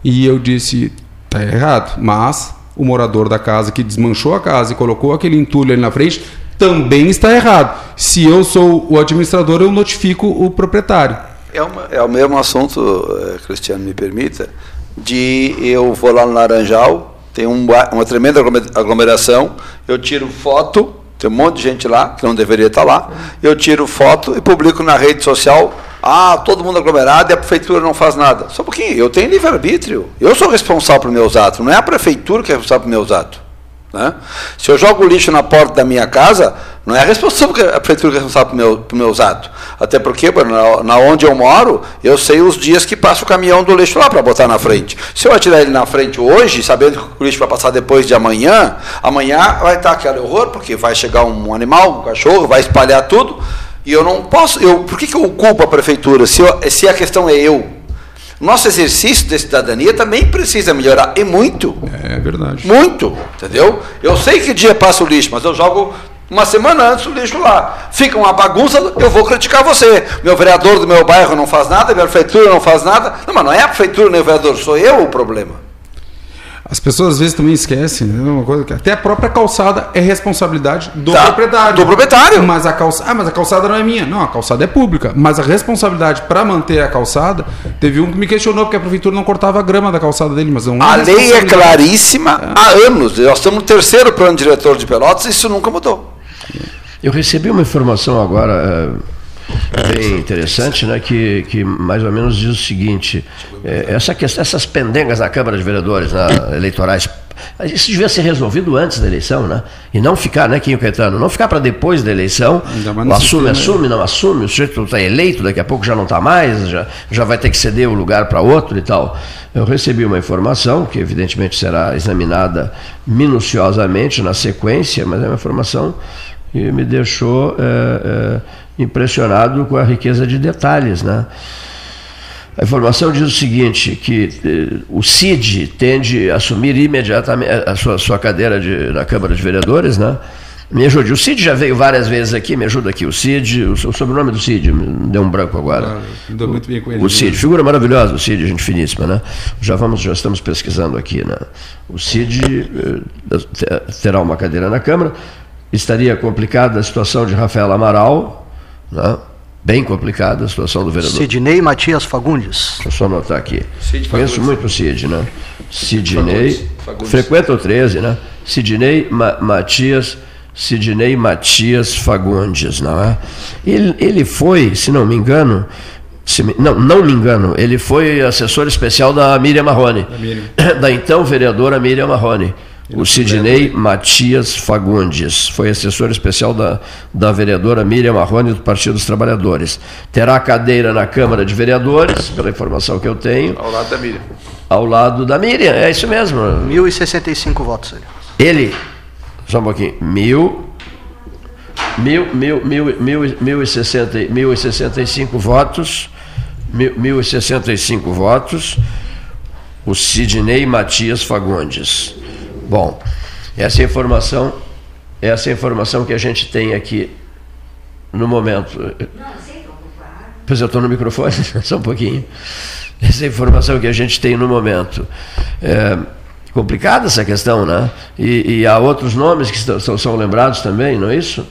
E eu disse: Tá errado, mas o morador da casa que desmanchou a casa e colocou aquele entulho ali na frente também está errado. Se eu sou o administrador, eu notifico o proprietário. É, uma, é o mesmo assunto, eh, Cristiano, me permita, de eu vou lá no Laranjal, tem um, uma tremenda aglomeração, eu tiro foto, tem um monte de gente lá que não deveria estar lá, eu tiro foto e publico na rede social ah, todo mundo aglomerado e a prefeitura não faz nada. Só um pouquinho, eu tenho livre-arbítrio. Eu sou responsável por meus atos, não é a prefeitura que é responsável por meus atos. Né? Se eu jogo lixo na porta da minha casa, não é a responsável a prefeitura que é responsável por, meu, por meus atos. Até porque, na, na, onde eu moro, eu sei os dias que passa o caminhão do lixo lá para botar na frente. Se eu atirar ele na frente hoje, sabendo que o lixo vai passar depois de amanhã, amanhã vai estar aquele horror, porque vai chegar um animal, um cachorro, vai espalhar tudo. E eu não posso. Eu, por que, que eu culpo a prefeitura se, eu, se a questão é eu? Nosso exercício de cidadania também precisa melhorar. E muito. É verdade. Muito. Entendeu? Eu sei que dia passa o lixo, mas eu jogo uma semana antes o lixo lá. Fica uma bagunça, eu vou criticar você. Meu vereador do meu bairro não faz nada, minha prefeitura não faz nada. Não, mas não é a prefeitura nem o vereador, sou eu o problema. As pessoas às vezes também esquecem, né? Uma coisa que até a própria calçada é responsabilidade do Tá, proprietário. do proprietário. Mas a calçada, ah, mas a calçada não é minha. Não, a calçada é pública, mas a responsabilidade para manter a calçada, teve um que me questionou porque a prefeitura não cortava a grama da calçada dele, mas não A lei é claríssima há anos. Nós estamos no terceiro plano diretor de Pelotas e isso nunca mudou. Eu recebi uma informação agora é, bem interessante, né, que, que mais ou menos diz o seguinte: é, essa questão, essas pendengas na Câmara de Vereadores, né, eleitorais, isso devia ser resolvido antes da eleição, né? E não ficar, né, Quinho Caetano? Não ficar para depois da eleição. Assume, sistema, assume, não assume. O sujeito está eleito, daqui a pouco já não está mais, já, já vai ter que ceder o lugar para outro e tal. Eu recebi uma informação, que evidentemente será examinada minuciosamente na sequência, mas é uma informação que me deixou é, é, impressionado com a riqueza de detalhes, né? A informação diz o seguinte, que eh, o CID tende a assumir imediatamente a sua, sua cadeira de, na Câmara de Vereadores, né? Me ajude. O Cid já veio várias vezes aqui, me ajuda aqui. O Cid, o, o sobrenome do Cid, deu um branco agora. Dou muito bem com ele. O Cid, figura maravilhosa, o Cid, gente finíssima, né? Já vamos, já estamos pesquisando aqui, né? O Cid eh, te- terá uma cadeira na Câmara. Estaria complicada a situação de Rafael Amaral, né? Bem complicada a situação do vereador. Sidney Matias Fagundes. Deixa eu só anotar aqui. Cid Conheço muito o Cid, né? Sidney. Fagundes. Fagundes. Frequenta o 13, né? Sidney Ma Matias, Sidney Matias Fagundes, não é? Ele, ele foi, se não me engano, se me, não, não me engano, ele foi assessor especial da Miriam Marrone, Da Miriam. da então vereadora Miriam Marrone. O Sidney Matias Fagundes foi assessor especial da, da vereadora Miriam Marrone do Partido dos Trabalhadores. Terá cadeira na Câmara de Vereadores, pela informação que eu tenho, Ao lado da Miriam. ao lado da Miriam, é isso mesmo. 1.065 votos. Ele, só um pouquinho, mil, mil, mil, mil, mil, mil, e, sessenta, e- mil e sessenta e cinco votos, mil, mil e sessenta e cinco votos, o Sidney Matias Fagundes. Bom, essa é a informação, essa é a informação que a gente tem aqui no momento. Pois eu estou no microfone, só um pouquinho. Essa é a informação que a gente tem no momento. É complicada essa questão, né? E, e há outros nomes que estão- são, são lembrados também, não é isso?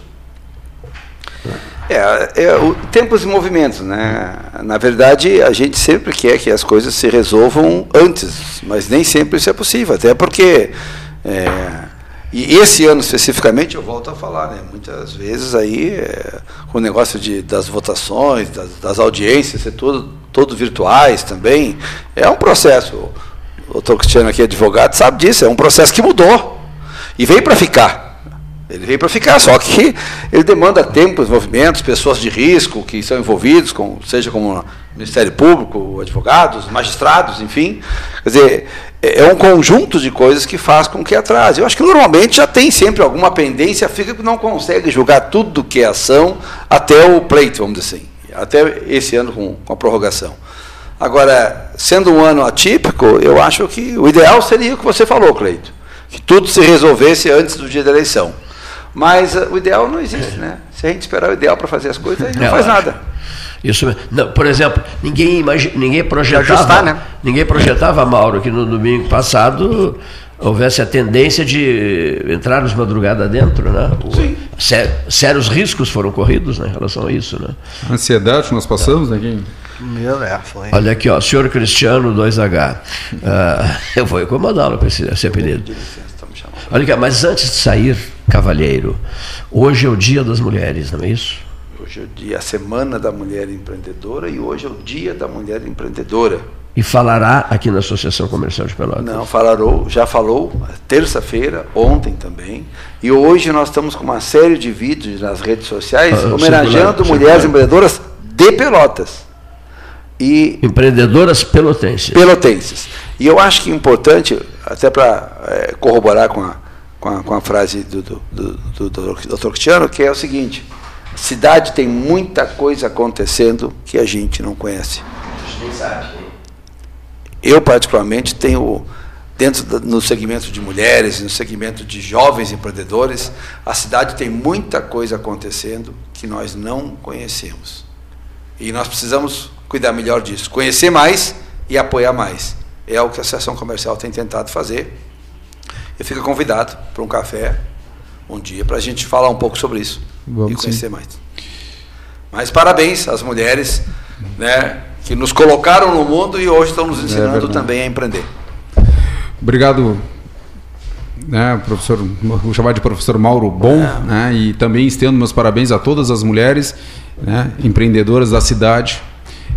É, é o, tempos e movimentos, né? Na verdade, a gente sempre quer que as coisas se resolvam antes, mas nem sempre isso é possível, até porque é, e esse ano especificamente eu volto a falar, né? Muitas vezes aí é, o negócio de, das votações, das, das audiências, ser tudo, todo virtuais também, é um processo. O doutor Cristiano aqui, advogado, sabe disso, é um processo que mudou e veio para ficar. Ele veio para ficar, só que ele demanda tempo, movimentos, pessoas de risco que são envolvidos, com, seja como Ministério Público, advogados, magistrados, enfim. Quer dizer, é é um conjunto de coisas que faz com que atrase. Eu acho que normalmente já tem sempre alguma pendência, fica que não consegue julgar tudo que é ação até o pleito, vamos dizer assim, até esse ano com, com a prorrogação. Agora, sendo um ano atípico, eu acho que o ideal seria o que você falou, Cleito, que tudo se resolvesse antes do dia da eleição. Mas eh, o ideal não existe, né? Se a gente esperar o ideal para fazer as coisas, aí não É, faz nada. Isso, mesmo. não, por exemplo, ninguém, imagi- ninguém projetava, ajustar, né? ninguém projetava, Mauro, que no domingo passado houvesse a tendência de entrarmos madrugada dentro, né? Sé- sérios riscos foram corridos né, em relação a isso, né? A ansiedade que nós passamos, né? Meu, é, foi. Olha aqui, ó, senhor Cristiano 2H. Ah, eu vou incomodá-lo com esse, esse apelido. Olha aqui, mas antes de sair, cavalheiro, hoje é o dia das mulheres, não é isso? Hoje é o dia, a Semana da Mulher Empreendedora e hoje é o Dia da Mulher Empreendedora. E falará aqui na Associação Comercial de Pelotas. Não, falarou, já falou terça-feira, ontem também. E hoje nós estamos com uma série de vídeos nas redes sociais Ah, homenageando circulando, mulheres circulando. empreendedoras de Pelotas. E Empreendedoras pelotenses. pelotenses. E eu acho que é importante, até para corroborar com a, com, a, com a frase do, do, do, do, do Dr. Cristiano, que é o seguinte: a cidade tem muita coisa acontecendo que a gente não conhece. Eu, particularmente, tenho, dentro da, no segmento de mulheres, no segmento de jovens empreendedores, a cidade tem muita coisa acontecendo que nós não conhecemos. E nós precisamos cuidar melhor disso, conhecer mais e apoiar mais. É o que a Associação Comercial tem tentado fazer. Eu fico convidado para um café um dia para a gente falar um pouco sobre isso Vamos e conhecer sim. mais. Mas parabéns às mulheres né, que nos colocaram no mundo e hoje estão nos ensinando verdade. também a empreender. Obrigado, né, professor, vou chamar de professor Mauro Bom, né, e também estendo meus parabéns a todas as mulheres né, empreendedoras da cidade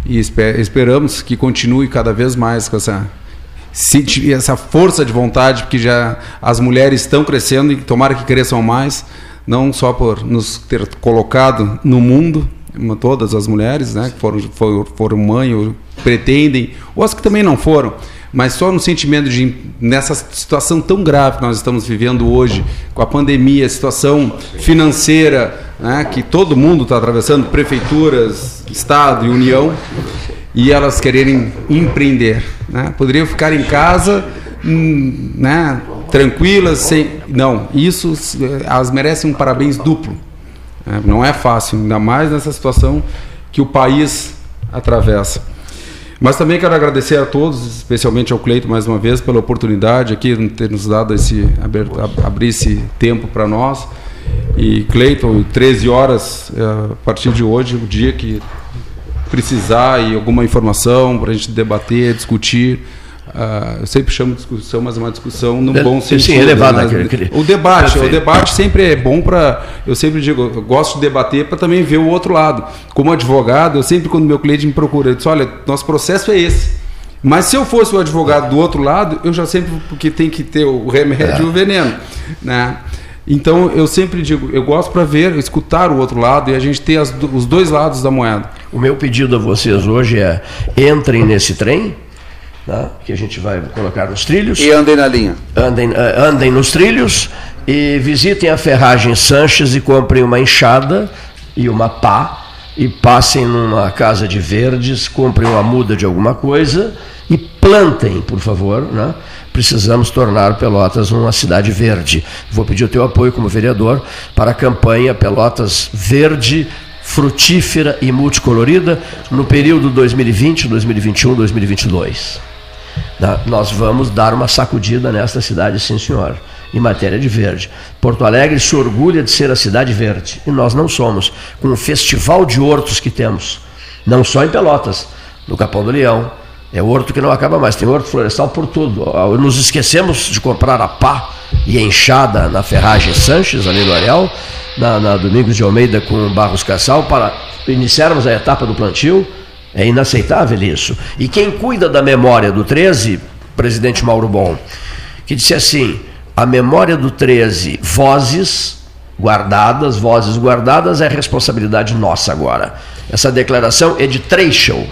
e espe- esperamos que continue cada vez mais com essa senti- essa força de vontade porque já as mulheres estão crescendo e tomara que cresçam mais não só por nos ter colocado no mundo todas as mulheres né que foram foram, foram mãe ou pretendem ou as que também não foram mas só no sentimento de nessa situação tão grave que nós estamos vivendo hoje com a pandemia a situação financeira né, que todo mundo está atravessando prefeituras estado e união e elas quererem empreender. Né? Poderiam ficar em casa, hum, né, tranquilas, sem. Não, isso eh, elas merecem um parabéns duplo. né? Não é fácil, ainda mais nessa situação que o país atravessa. Mas também quero agradecer a todos, especialmente ao Cleito mais uma vez pela oportunidade aqui ter nos dado esse abrir esse tempo para nós. E Cleiton, 13 horas eh, a partir de hoje, o dia que precisar e alguma informação para a gente debater, discutir, ah, eu sempre chamo de discussão, mas é uma discussão no É, bom sim, sentido. elevada, né? aquele- O debate, Perfeito. o debate sempre é bom para. Eu sempre digo, eu gosto de debater para também ver o outro lado. Como advogado, eu sempre quando meu cliente me procura, eu disse, olha, nosso processo é esse. Mas se eu fosse o advogado do outro lado, eu já sempre porque tem que ter o remédio É. e o veneno, né? Então eu sempre digo, eu gosto para ver, escutar o outro lado e a gente ter as os dois lados da moeda. O meu pedido a vocês hoje é: entrem nesse trem, tá? que a gente vai colocar nos trilhos. E andem na linha. Andem, eh, andem nos trilhos e visitem a Ferragem Sanches e comprem uma enxada e uma pá e passem numa casa de verdes, comprem uma muda de alguma coisa e plantem, por favor, né? Precisamos tornar Pelotas uma cidade verde. Vou pedir o teu apoio como vereador para a campanha Pelotas Verde, frutífera e multicolorida no período 2020, 2021, 2022. Tá? Nós vamos dar uma sacudida nesta cidade, sim senhor, em matéria de verde. Porto Alegre se orgulha de ser a cidade verde, e nós não somos, com o festival de hortos que temos, não só em Pelotas, no Capão do Leão, é horto que não acaba mais, tem horto florestal por tudo. Nos esquecemos de comprar a pá e a enxada na Ferragem Sanches, ali no Areal, na, na Domingos de Almeida com Barros Cassal, para iniciarmos a etapa do plantio, é inaceitável isso. E quem cuida da memória do 13, presidente Mauro Bom, que disse assim: a memória do 13, vozes guardadas, vozes guardadas, é responsabilidade nossa agora. Essa declaração é de Treichel,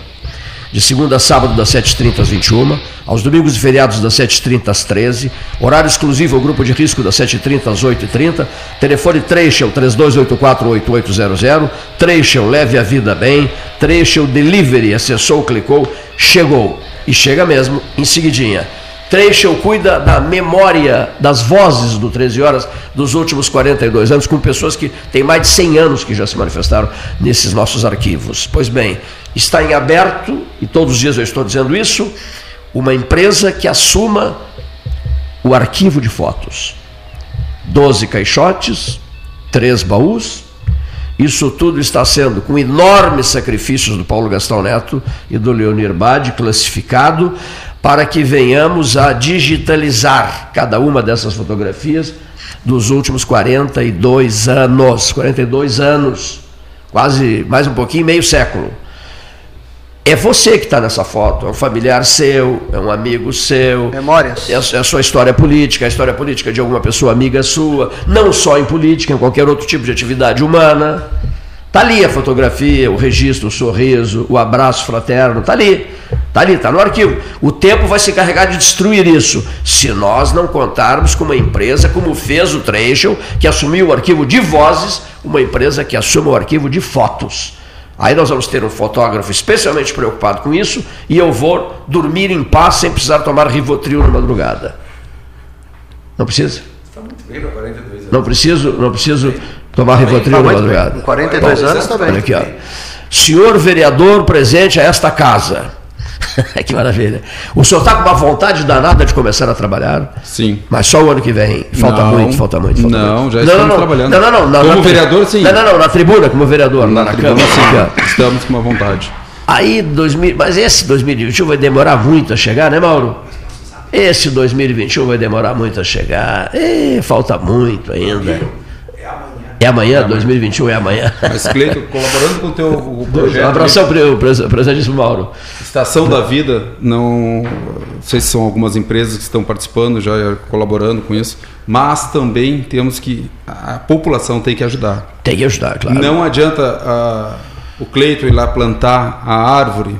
de segunda a sábado das 7h30 às 21 aos domingos e feriados das 7h30 às 13 horário exclusivo ao grupo de risco das 7h30 às 8h30, telefone Treichel 32848800, Treichel leve a vida bem, Treichel Delivery, acessou, clicou, chegou, e chega mesmo em seguidinha. Treichel cuida da memória das vozes do 13 Horas dos últimos 42 anos, com pessoas que têm mais de 100 anos que já se manifestaram nesses nossos arquivos. Pois bem, está em aberto, e todos os dias eu estou dizendo isso, uma empresa que assuma o arquivo de fotos. 12 caixotes, três baús. Isso tudo está sendo, com enormes sacrifícios do Paulo Gastão Neto e do Leonir Bade, classificado para que venhamos a digitalizar cada uma dessas fotografias dos últimos 42 anos. 42 anos, quase mais um pouquinho, meio século. É você que está nessa foto, é um familiar seu, é um amigo seu. Memórias. É a, é sua história política, a história política de alguma pessoa amiga sua, não só em política, em qualquer outro tipo de atividade humana. Está ali a fotografia, o registro, o sorriso, o abraço fraterno, está ali. Está ali, está no arquivo. O tempo vai se encarregar de destruir isso, se nós não contarmos com uma empresa como fez o Trecho, que assumiu o arquivo de vozes, uma empresa que assume o arquivo de fotos. Aí nós vamos ter um fotógrafo especialmente preocupado com isso e eu vou dormir em paz sem precisar tomar Rivotril na madrugada. Não precisa? Está muito bem para 42 anos. Não preciso, não preciso tomar Rivotril Tá na madrugada. Com 42 Bom, anos tá bem. Olha aqui, ó. Senhor vereador presente a esta casa. que maravilha. O senhor está com uma vontade danada de começar a trabalhar? Sim. Mas só o ano que vem. Falta Não. muito, falta muito. Falta Não, muito. já estamos trabalhando. Não, não, não. na- Como na vereador, sim. Não, não, não. Na tribuna, como vereador, lá na tribuna, Câmara. sim. aqui, ó. Estamos com uma vontade. Aí, 2000, mas esse 2021 vai demorar muito a chegar, né, Mauro? Esse 2021 vai demorar muito a chegar. Ê, falta muito ainda. É amanhã, 2021 é amanhã. Mas, Cleiton, colaborando com o teu o projeto. um abração para o pres- presidente Mauro. Estação da Vida, não, não sei se são algumas empresas que estão participando, já colaborando com isso, mas também temos que. A população tem que ajudar. Tem que ajudar, claro. Não adianta o Cleiton ir lá plantar a árvore,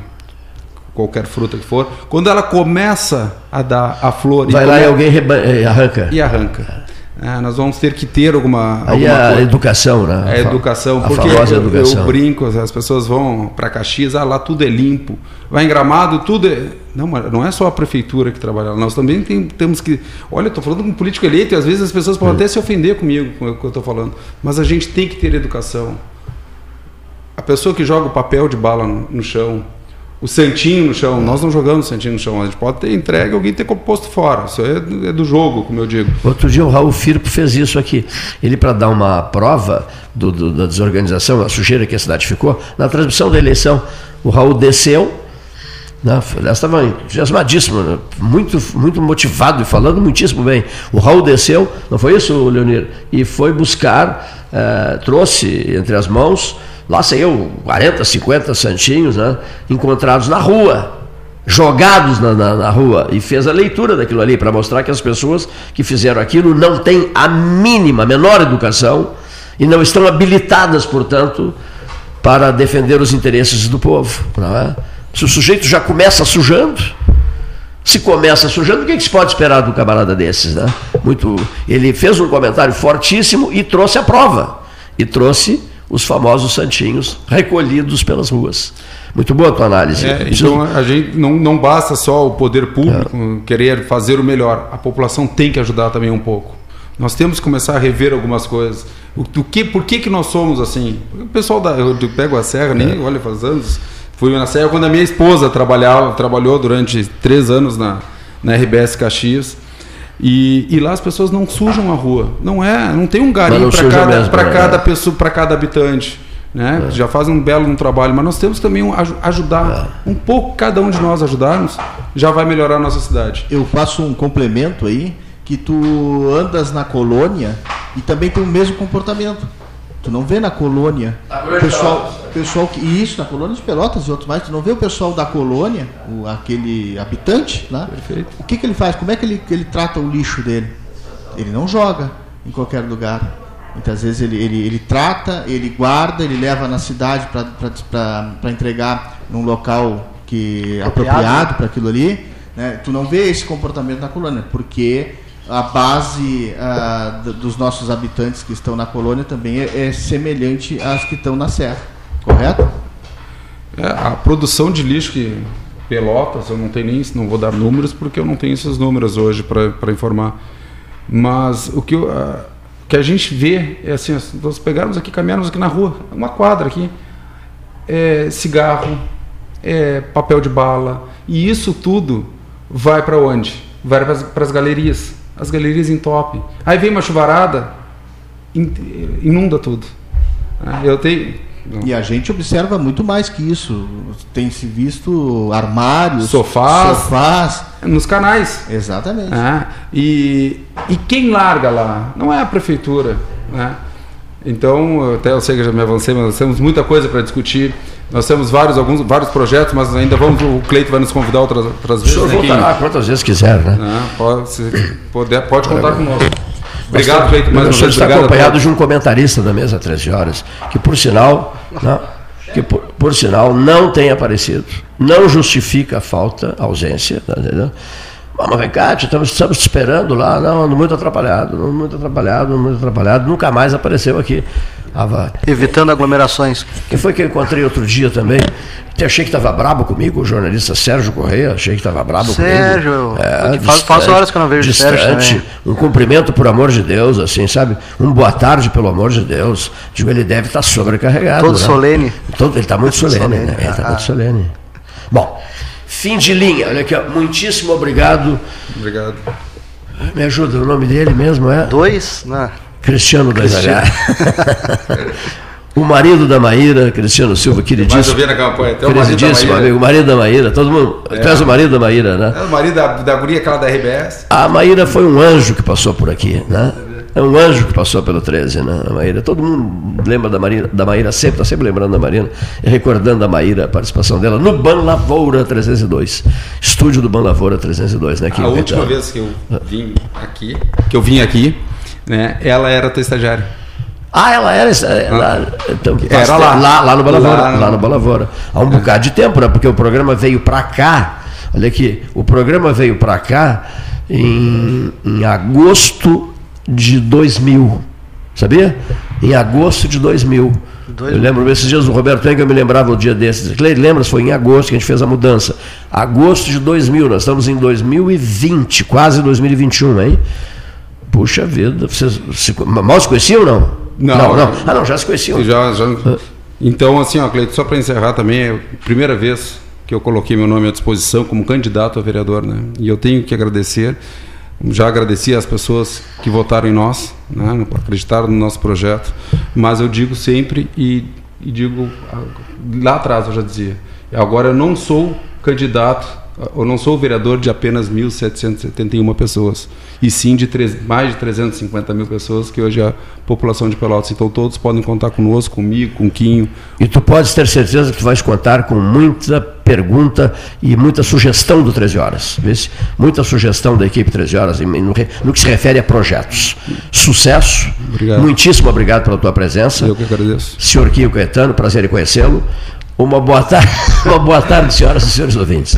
qualquer fruta que for, quando ela começa a dar a flor Vai lá e alguém eh, arranca. e arranca. Ah, nós vamos ter que ter alguma. Aí alguma a coisa. educação, né? É A educação, a porque eu, educação. eu brinco, as pessoas vão para Caxias, ah, lá tudo é limpo. Vai em Gramado, tudo é. Não, mas não é só a prefeitura que trabalha, lá, nós também tem- temos que. Olha, eu estou falando com um político eleito e às vezes as pessoas podem até se ofender comigo com o que eu estou falando, mas a gente tem que ter educação. A pessoa que joga o papel de bala no, no chão, o santinho no chão, nós não jogamos santinho no chão, a gente pode ter entregue alguém ter posto fora. Isso é, é do jogo, como eu digo. Outro dia o Raul Firpo fez isso aqui. Ele, para dar uma prova do- do- da desorganização, a sujeira que a cidade ficou, na transmissão da eleição, o Raul desceu, Né? Aliás, estava entusiasmadíssimo, né? muito, muito motivado e falando muitíssimo bem. O Raul desceu, não foi isso, Leonir? E foi buscar, eh, trouxe entre as mãos, lá sei eu, 40, 50 santinhos, né? encontrados na rua, jogados na, na, na, rua e fez a leitura daquilo ali para mostrar que as pessoas que fizeram aquilo não têm a mínima, a menor educação e não estão habilitadas, portanto, para defender os interesses do povo. É? Se o sujeito já começa sujando, se começa sujando, o que, que se pode esperar do camarada desses? Né? Muito, ele fez um comentário fortíssimo e trouxe a prova. E trouxe os famosos santinhos recolhidos pelas ruas. Muito boa a tua análise. É, então a gente não, não basta só o poder público é. querer fazer o melhor. A população tem que ajudar também um pouco. Nós temos que começar a rever algumas coisas. O, o que, por que, que nós somos assim? O pessoal da, eu pego a serra, nem é. olha faz anos Fui na Serra quando a minha esposa trabalhava, trabalhou durante três anos na, na RBS Caxias. E, e lá as pessoas não sujam a rua. Não é, não tem um garim para cada, pra né? cada pessoa, para cada habitante. Né? É. Já fazem um belo um trabalho, mas nós temos também um, ajudar é. um pouco, cada um de nós ajudarmos, já vai melhorar a nossa cidade. Eu faço um complemento aí, que tu andas na colônia e também tem o mesmo comportamento. Tu não vê na colônia o pessoal, pessoal que isso na colônia de Pelotas e outros mais. Tu não vê o pessoal da colônia, o, aquele habitante, né? Perfeito. O que, que ele faz? Como é que ele, ele trata o lixo dele? Ele não joga em qualquer lugar. Muitas vezes ele, ele, ele trata, ele guarda, ele leva na cidade para entregar num local que apropriado para aquilo ali. Né? Tu não vê esse comportamento na colônia, porque a base uh, dos nossos habitantes que estão na colônia também é, é, semelhante às que estão na serra, correto? É, a produção de lixo que Pelotas, eu não tenho nem, não vou dar números porque eu não tenho esses números hoje para informar. Mas o que, uh, que a gente vê é assim, nós pegarmos aqui, caminharmos aqui na rua, uma quadra aqui, é cigarro, é papel de bala, e isso tudo vai para onde? Vai para as galerias as galerias entopem. Aí vem uma chuvarada, inunda tudo. Ah, eu tenho. E a gente observa muito mais que isso. Tem se visto armários, sofás, sofás. nos canais. Exatamente. É, e, e quem larga lá? Não é a prefeitura. Né? Então, até eu sei que já me avancei, mas nós temos muita coisa para discutir. Nós temos vários, alguns, vários projetos, mas ainda vamos. O Cleito vai nos convidar outras, outras vezes. O senhor né, voltará quantas vezes quiser, né? É, pode, se puder, pode contar conosco. Obrigado, Cleito. Mais o senhor está acompanhado de um comentarista da mesa 13 horas, que por sinal, não, que por, por, sinal não tem aparecido, não justifica a falta, a ausência, tá entendeu? Mas vem cá, estamos, estamos esperando lá, não, muito atrapalhado, muito atrapalhado, muito atrapalhado, nunca mais apareceu aqui. Evitando aglomerações. Que foi que eu encontrei outro dia também. Achei que estava brabo comigo, o jornalista Sérgio Correia, achei que estava brabo Sérgio, comigo. Sérgio, é, faz, faz horas que eu não vejo distante, Sérgio Um cumprimento, por amor de Deus, assim, sabe? Um boa tarde, pelo amor de Deus. Digo, ele deve estar sobrecarregado. Todo né? solene. Todo, ele está muito solene, solene, né? Ele está ah. muito solene. Bom, fim de linha. Olha aqui, ó. muitíssimo obrigado. Obrigado. Me ajuda, o nome dele mesmo é? Dois, né? Cristiano da O marido da Maíra, Cristiano Silva, queridíssimo. Vi na campanha, até o marido da Maíra. amigo, o marido da Maíra, todo mundo. É. Tu és o marido da Maíra, né? É o marido da, da guria, aquela da RBS. A Maíra foi um anjo que passou por aqui, né? É um anjo que passou pelo 13, né? A Maíra. Todo mundo lembra da Maíra, da Maíra sempre, está sempre lembrando da Maíra, recordando a Maíra, a participação dela no Ban Lavoura 302. Estúdio do Ban Lavoura 302, né? Que a última vez que eu vim aqui, que eu vim aqui, né? Ela era tua estagiária. Ah, ela era. Ela, então, era lá. lá. Lá no Balavora. Lá, lá no Balavora. Há um bocado de tempo, né? Porque o programa veio para cá. Olha aqui, o programa veio para cá em, em agosto de 2000. Sabia? Em agosto de 2000. Eu lembro esses dias o Roberto Enga me lembrava o dia desses. Lembra? Foi em agosto que a gente fez a mudança. Agosto de 2000, nós estamos em 2020, quase 2021, hein? Puxa vida, vocês se, mal se conheciam ou não? Não, não, não. Ah, não, já se conheciam. Já, já. Então, assim, ó, Cleito, só para encerrar também, é a primeira vez que eu coloquei meu nome à disposição como candidato a vereador, né? E eu tenho que agradecer, já agradeci às pessoas que votaram em nós, né? acreditaram no nosso projeto, mas eu digo sempre e, e digo, lá atrás eu já dizia, agora eu não sou candidato eu não sou vereador de apenas 1.771 pessoas, e sim de três, mais de 350 mil pessoas, que hoje é a população de Pelotas. Então todos podem contar conosco, comigo, com o Quinho. E tu podes ter certeza que tu vais contar com muita pergunta e muita sugestão do 13 Horas. Muita sugestão da equipe 13 Horas no, no que se refere a projetos. Sucesso. Obrigado. Muitíssimo obrigado pela tua presença. Eu que agradeço. Senhor Quinho Caetano, prazer em conhecê-lo. Uma boa tarde, uma boa tarde, senhoras e senhores ouvintes.